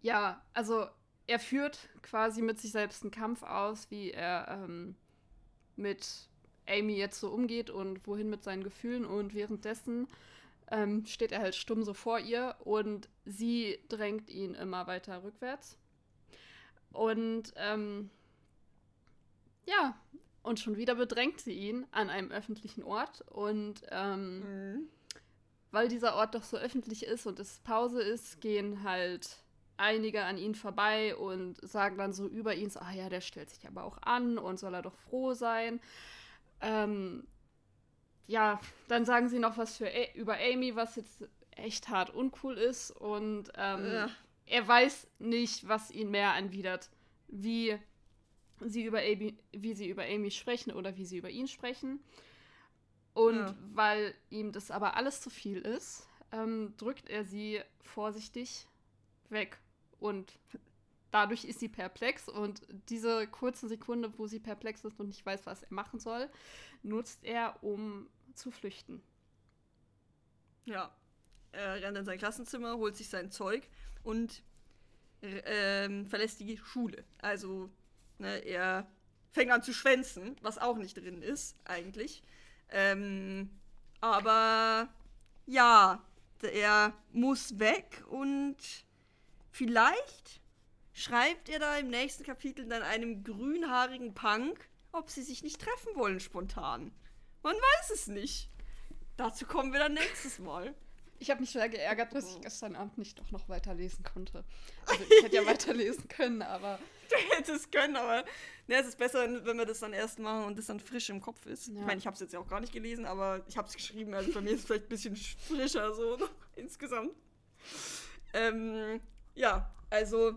ja. ja, also er führt quasi mit sich selbst einen Kampf aus, wie er ähm, mit Amy jetzt so umgeht und wohin mit seinen Gefühlen. Und währenddessen ähm, steht er halt stumm so vor ihr und sie drängt ihn immer weiter rückwärts. Und ähm, ja, und schon wieder bedrängt sie ihn an einem öffentlichen Ort. Und ähm, mhm. weil dieser Ort doch so öffentlich ist und es Pause ist, gehen halt einige an ihn vorbei und sagen dann so über ihn, so, ah ja, der stellt sich aber auch an und soll er doch froh sein. Ähm, ja, dann sagen sie noch was für über Amy, was jetzt echt hart uncool ist und ähm, er weiß nicht, was ihn mehr anwidert. Wie sie über Amy, wie sie über Amy sprechen oder wie sie über ihn sprechen. Und Ja. weil ihm das aber alles zu viel ist, ähm, drückt er sie vorsichtig weg. Und dadurch ist sie perplex. Und diese kurze Sekunde, wo sie perplex ist und nicht weiß, was er machen soll, nutzt er, um zu flüchten. Ja. Er rennt in sein Klassenzimmer, holt sich sein Zeug und ähm, verlässt die Schule. Also, ne, er fängt an zu schwänzen, was auch nicht drin ist, eigentlich. Ähm, aber ja, er muss weg und vielleicht schreibt er da im nächsten Kapitel dann einem grünhaarigen Punk, ob sie sich nicht treffen wollen spontan. Man weiß es nicht. Dazu kommen wir dann nächstes Mal. Ich habe mich sehr geärgert, dass ich gestern Abend nicht doch noch weiterlesen konnte. Also ich hätte ja (laughs) weiterlesen können, aber Du hättest können, aber ne, es ist besser, wenn wir das dann erst machen und das dann frisch im Kopf ist. Ja. Ich meine, ich habe es jetzt ja auch gar nicht gelesen, aber ich habe es geschrieben. Also bei mir ist es vielleicht ein bisschen frischer so (laughs) insgesamt. Ähm, ja, also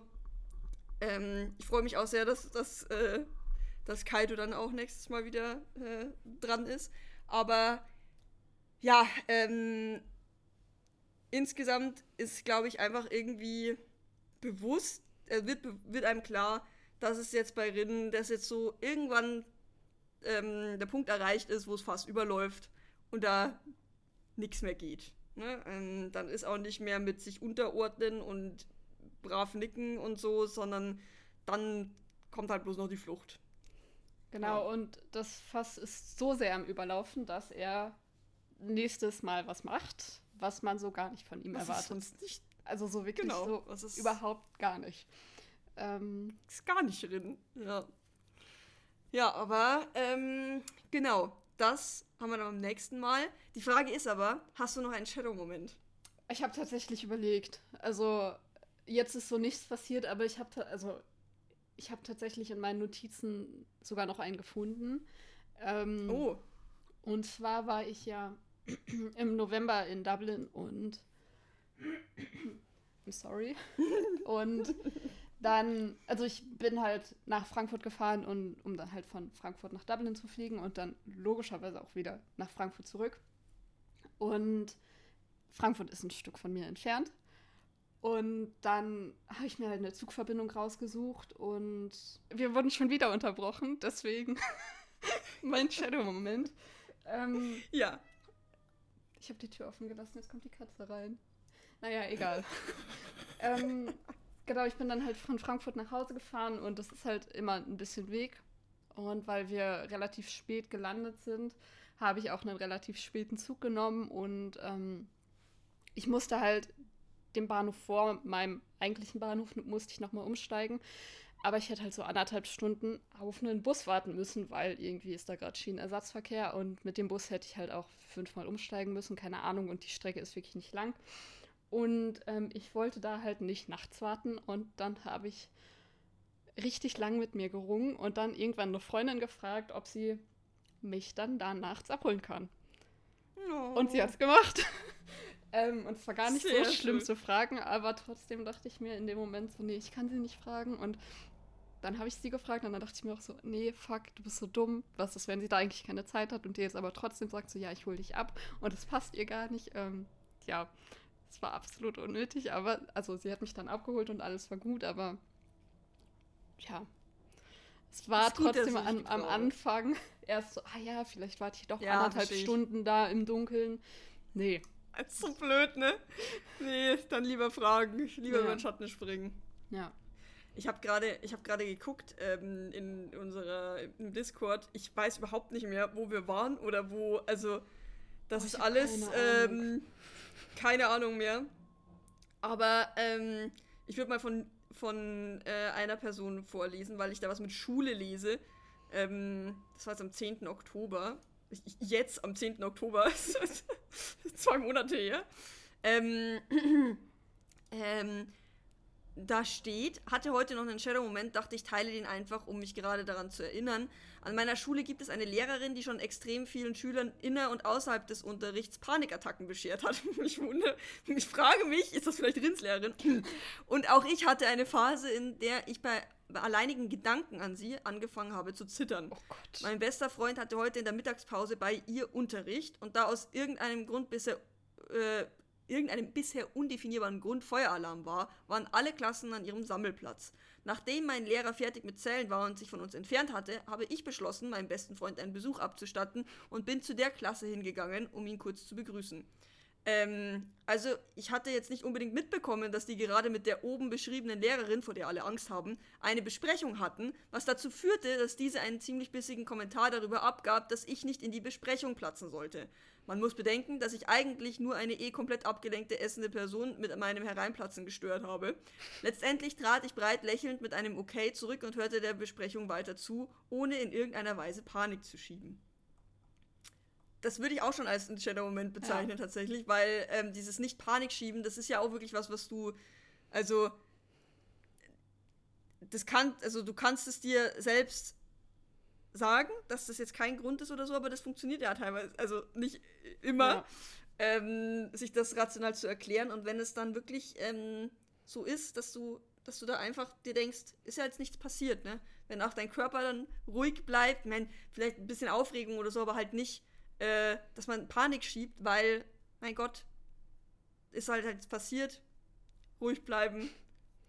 ähm, ich freue mich auch sehr, dass, dass, äh, dass Kaito dann auch nächstes Mal wieder äh, dran ist. Aber ja, ähm, insgesamt ist, glaube ich, einfach irgendwie bewusst, äh, wird, wird einem klar, dass es jetzt bei Rinnen, dass jetzt so irgendwann ähm, der Punkt erreicht ist, wo es fast überläuft und da nichts mehr geht. Ne? Ähm, dann ist auch nicht mehr mit sich unterordnen und brav nicken und so, sondern dann kommt halt bloß noch die Flucht. genau. Ja. Und das Fass ist so sehr am Überlaufen, dass er nächstes Mal was macht, was man so gar nicht von ihm Was ist erwartet. sonst nicht, Also so wirklich genau, so was ist überhaupt gar nicht. Ähm, ist gar nicht drin. Ja. Ja, aber ähm, genau, das haben wir dann beim nächsten Mal. Die Frage ist aber, hast du noch einen Shadow-Moment? ich habe tatsächlich überlegt. Also jetzt ist so nichts passiert, aber ich habe also ich habe tatsächlich in meinen Notizen sogar noch einen gefunden. Ähm, Oh, Und zwar war ich ja im November in Dublin und (clears throat) I'm sorry. (laughs) Und dann, also ich bin halt nach Frankfurt gefahren, und, um dann halt von Frankfurt nach Dublin zu fliegen und dann logischerweise auch wieder nach Frankfurt zurück. Und Frankfurt ist ein Stück von mir entfernt. Und dann habe ich mir halt eine Zugverbindung rausgesucht und wir wurden schon wieder unterbrochen, deswegen (laughs) mein Shadow-Moment. Ähm, ja. Ich habe die Tür offen gelassen, jetzt kommt die Katze rein. Naja, egal. (laughs) ähm, genau, ich bin dann halt von Frankfurt nach Hause gefahren und das ist halt immer ein bisschen Weg. Und weil wir relativ spät gelandet sind, habe ich auch einen relativ späten Zug genommen und ähm, ich musste halt den Bahnhof vor meinem eigentlichen Bahnhof musste ich nochmal umsteigen. Aber ich hätte halt so anderthalb Stunden auf einen Bus warten müssen, weil irgendwie ist da gerade Schienenersatzverkehr und mit dem Bus hätte ich halt auch fünfmal umsteigen müssen, keine Ahnung, und die Strecke ist wirklich nicht lang. Und ähm, ich wollte da halt nicht nachts warten und dann habe ich richtig lang mit mir gerungen und dann irgendwann eine Freundin gefragt, ob sie mich dann da nachts abholen kann. Und sie hat es gemacht. (laughs) ähm, und es war gar nicht Sehr so schlimm schön. zu fragen, aber trotzdem dachte ich mir in dem Moment so, nee, ich kann sie nicht fragen. Und dann habe ich sie gefragt und dann dachte ich mir auch so, nee, fuck, du bist so dumm. Was ist, wenn sie da eigentlich keine Zeit hat und dir jetzt aber trotzdem sagt so, ja, ich hole dich ab und es passt ihr gar nicht. Ähm, ja, es war absolut unnötig, aber also sie hat mich dann abgeholt und alles war gut, aber ja. Es war gut, trotzdem am. Anfang erst so, ah ja, vielleicht warte ich doch Ja, anderthalb. Stunden da im Dunkeln. Nee. Das ist so blöd, ne? Nee, dann lieber fragen. Lieber Ja. über den Schatten springen. Ja. Ich habe gerade ich gerade geguckt ähm, in unserer im Discord. Ich weiß überhaupt nicht mehr, wo wir waren oder wo. Also, das Oh, ist alles keine Ahnung. ähm, keine Ahnung mehr. Aber ähm, ich würde mal von, von äh, einer Person vorlesen, weil ich da was mit Schule lese. Ähm, das war jetzt am 10. Oktober. Ich, ich- jetzt am 10. Oktober. (laughs) Zwei Monate her. Ähm, (clears throat) ähm, da steht, hatte heute noch einen Shadow-Moment, dachte ich, teile den einfach, um mich gerade daran zu erinnern. An meiner Schule gibt es eine Lehrerin, die schon extrem vielen Schülern inner- und außerhalb des Unterrichts Panikattacken beschert hat. (laughs) Ich wundere, ich frage mich, ist das vielleicht Rinslehrerin? Und auch ich hatte eine Phase, in der ich bei alleinigen Gedanken an sie angefangen habe zu zittern. Oh Gott. Mein bester Freund hatte heute in der Mittagspause bei ihr Unterricht und da aus irgendeinem Grund bisher, äh, irgendeinem bisher undefinierbaren Grund Feueralarm war, waren alle Klassen an ihrem Sammelplatz. Nachdem mein Lehrer fertig mit Zellen war und sich von uns entfernt hatte, habe ich beschlossen, meinem besten Freund einen Besuch abzustatten und bin zu der Klasse hingegangen, um ihn kurz zu begrüßen. Ähm, also ich hatte jetzt nicht unbedingt mitbekommen, dass die gerade mit der oben beschriebenen Lehrerin, vor der alle Angst haben, eine Besprechung hatten, was dazu führte, dass diese einen ziemlich bissigen Kommentar darüber abgab, dass ich nicht in die Besprechung platzen sollte. Man muss bedenken, dass ich eigentlich nur eine eh komplett abgelenkte essende Person mit meinem Hereinplatzen gestört habe. Letztendlich trat ich breit lächelnd mit einem Okay zurück und hörte der Besprechung weiter zu, ohne in irgendeiner Weise Panik zu schieben das würde ich auch schon als einen Shadow-Moment bezeichnen, ja. tatsächlich, weil ähm, dieses Nicht-Panik schieben, das ist ja auch wirklich was, was du, also, das kann, also du kannst es dir selbst sagen, dass das jetzt kein Grund ist oder so, aber das funktioniert ja teilweise, also nicht immer, ja. ähm, sich das rational zu erklären und wenn es dann wirklich ähm, so ist, dass du, dass du da einfach dir denkst, ist ja jetzt nichts passiert, ne? Wenn auch dein Körper dann ruhig bleibt, mein, vielleicht ein bisschen Aufregung oder so, aber halt nicht äh, dass man Panik schiebt, weil, mein Gott, ist halt halt passiert, ruhig bleiben,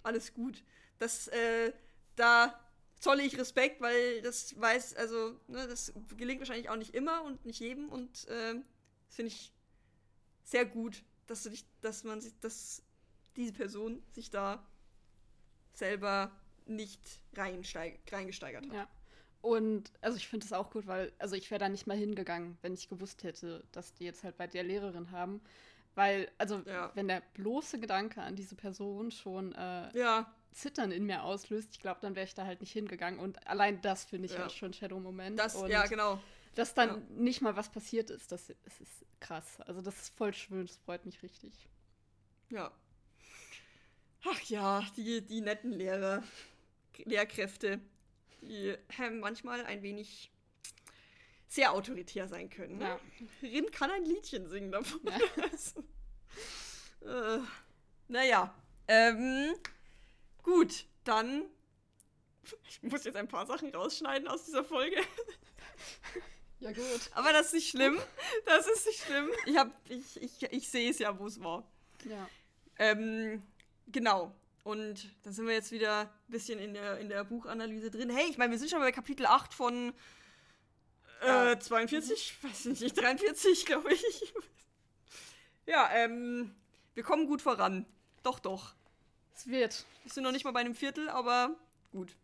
alles gut. Das, äh, da zolle ich Respekt, weil das weiß, also, ne, das gelingt wahrscheinlich auch nicht immer und nicht jedem und äh, das finde ich sehr gut, dass du dich, dass man sich, dass diese Person sich da selber nicht reingesteigert hat. Ja. Und also ich finde es auch gut, weil, also ich wäre da nicht mal hingegangen, wenn ich gewusst hätte, dass die jetzt halt bei der Lehrerin haben. Weil, also, ja. wenn der bloße Gedanke an diese Person schon äh, ja. Zittern in mir auslöst, ich glaube, dann wäre ich da halt nicht hingegangen. Und allein das finde ich ja. halt schon Shadow-Moment. Das, ja, genau. Dass dann ja. nicht mal was passiert ist, das, das ist krass. Also, das ist voll schön, das freut mich richtig. Ja. Ach ja, die, die netten Lehrer, Lehrkräfte die äh, manchmal ein wenig sehr autoritär sein können. Ne? Ja. Rin kann ein Liedchen singen davon. Ja. (laughs) äh, naja. Ähm, gut, dann. Ich muss jetzt ein paar Sachen rausschneiden aus dieser Folge. Ja, gut. Aber das ist nicht schlimm. (laughs) Das ist nicht schlimm. Ich, ich, ich, ich sehe es ja, wo es war. Ja. Ähm, genau. Und dann sind wir jetzt wieder ein bisschen in der, in der Buchanalyse drin. Hey, ich meine, wir sind schon bei Kapitel 8 von äh, 42, weiß ich nicht, 43, glaube ich. (laughs) ja, ähm, wir kommen gut voran. Doch, doch. Es wird. Wir sind noch nicht mal bei einem Viertel, aber gut.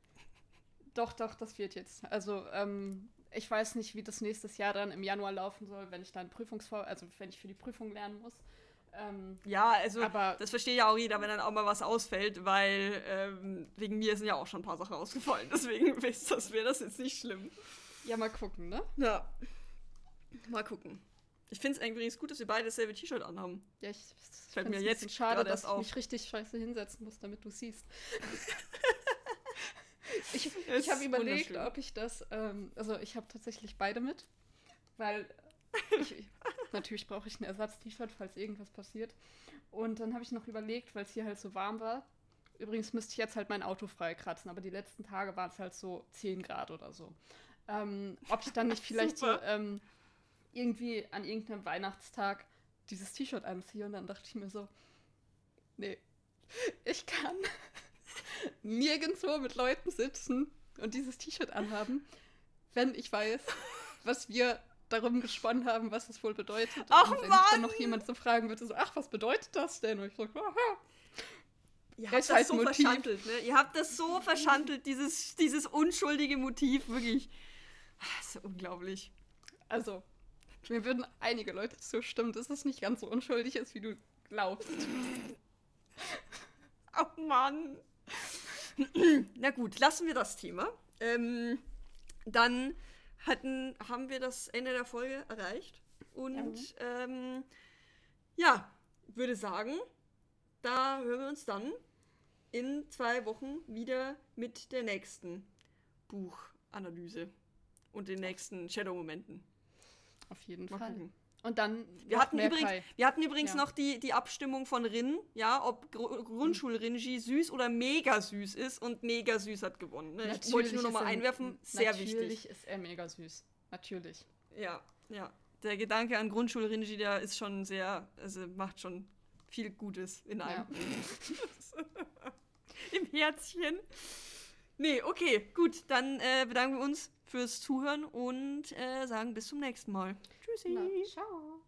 Doch, doch, das wird jetzt. Also, ähm, ich weiß nicht, wie das nächstes Jahr dann im Januar laufen soll, wenn ich dann Prüfungsvor, also wenn ich für die Prüfung lernen muss. Ähm, ja, also aber das versteht ja auch jeder, wenn dann auch mal was ausfällt, weil ähm, wegen mir sind ja auch schon ein paar Sachen ausgefallen. (laughs) Deswegen wäre das jetzt nicht schlimm. Ja, mal gucken, ne? Ja. Mal gucken. Ich finde es übrigens gut, dass wir beide dasselbe T-Shirt anhaben. Ja, ich fällt mir jetzt schade, dass ich mich richtig scheiße hinsetzen muss, damit du siehst. (laughs) ich ich habe überlegt, ob ich das, ähm, also ich habe tatsächlich beide mit, weil (laughs) ich, natürlich brauche ich ein Ersatz-T-Shirt, falls irgendwas passiert. Und dann habe ich noch überlegt, weil es hier halt so warm war. Übrigens müsste ich jetzt halt mein Auto freikratzen, aber die letzten Tage waren es halt so 10 Grad oder so. Ähm, ob ich dann nicht (laughs) vielleicht so ähm, irgendwie an irgendeinem Weihnachtstag dieses T-Shirt anziehe. Und dann dachte ich mir so, nee, ich kann (laughs) nirgendwo mit Leuten sitzen und dieses T-Shirt anhaben, wenn ich weiß, was wir darum gesponnen haben, was es wohl bedeutet. Ach, und wenn Mann. dann noch jemand so fragen würde, so, ach, was bedeutet das denn? Und ich so, aha. Ihr habt das, das so Motiv. verschandelt, ne? Ihr habt das so verschandelt, dieses, dieses unschuldige Motiv, wirklich. Das ist unglaublich. Also, mir würden einige Leute zustimmen, dass es nicht ganz so unschuldig ist, wie du glaubst. (laughs) oh Mann. (clears throat) Na gut, lassen wir das Thema. Ähm, dann hatten, haben wir das Ende der Folge erreicht. Und ja, ähm, ja würde sagen, da hören wir uns dann in zwei Wochen wieder mit der nächsten Buchanalyse und den nächsten Shadow-Momenten. Auf jeden Mal Fall. gucken. Und dann Wir hatten, übrigens, Kai. wir hatten übrigens Ja. noch die, die Abstimmung von Rin, ja, ob Gru- Grundschul-Rinji süß oder mega süß ist und mega süß hat gewonnen. Ne? Ich wollte nur noch ist mal er- einwerfen, sehr natürlich wichtig. ist er mega süß. Natürlich. Ja, ja. Der Gedanke an Grundschul-Rinji, der ist schon sehr, also macht schon viel Gutes in einem. (laughs) Im Herzchen. Nee, okay, gut, dann äh, bedanken wir uns fürs Zuhören und äh, sagen bis zum nächsten Mal. Tschüssi. Na, ciao.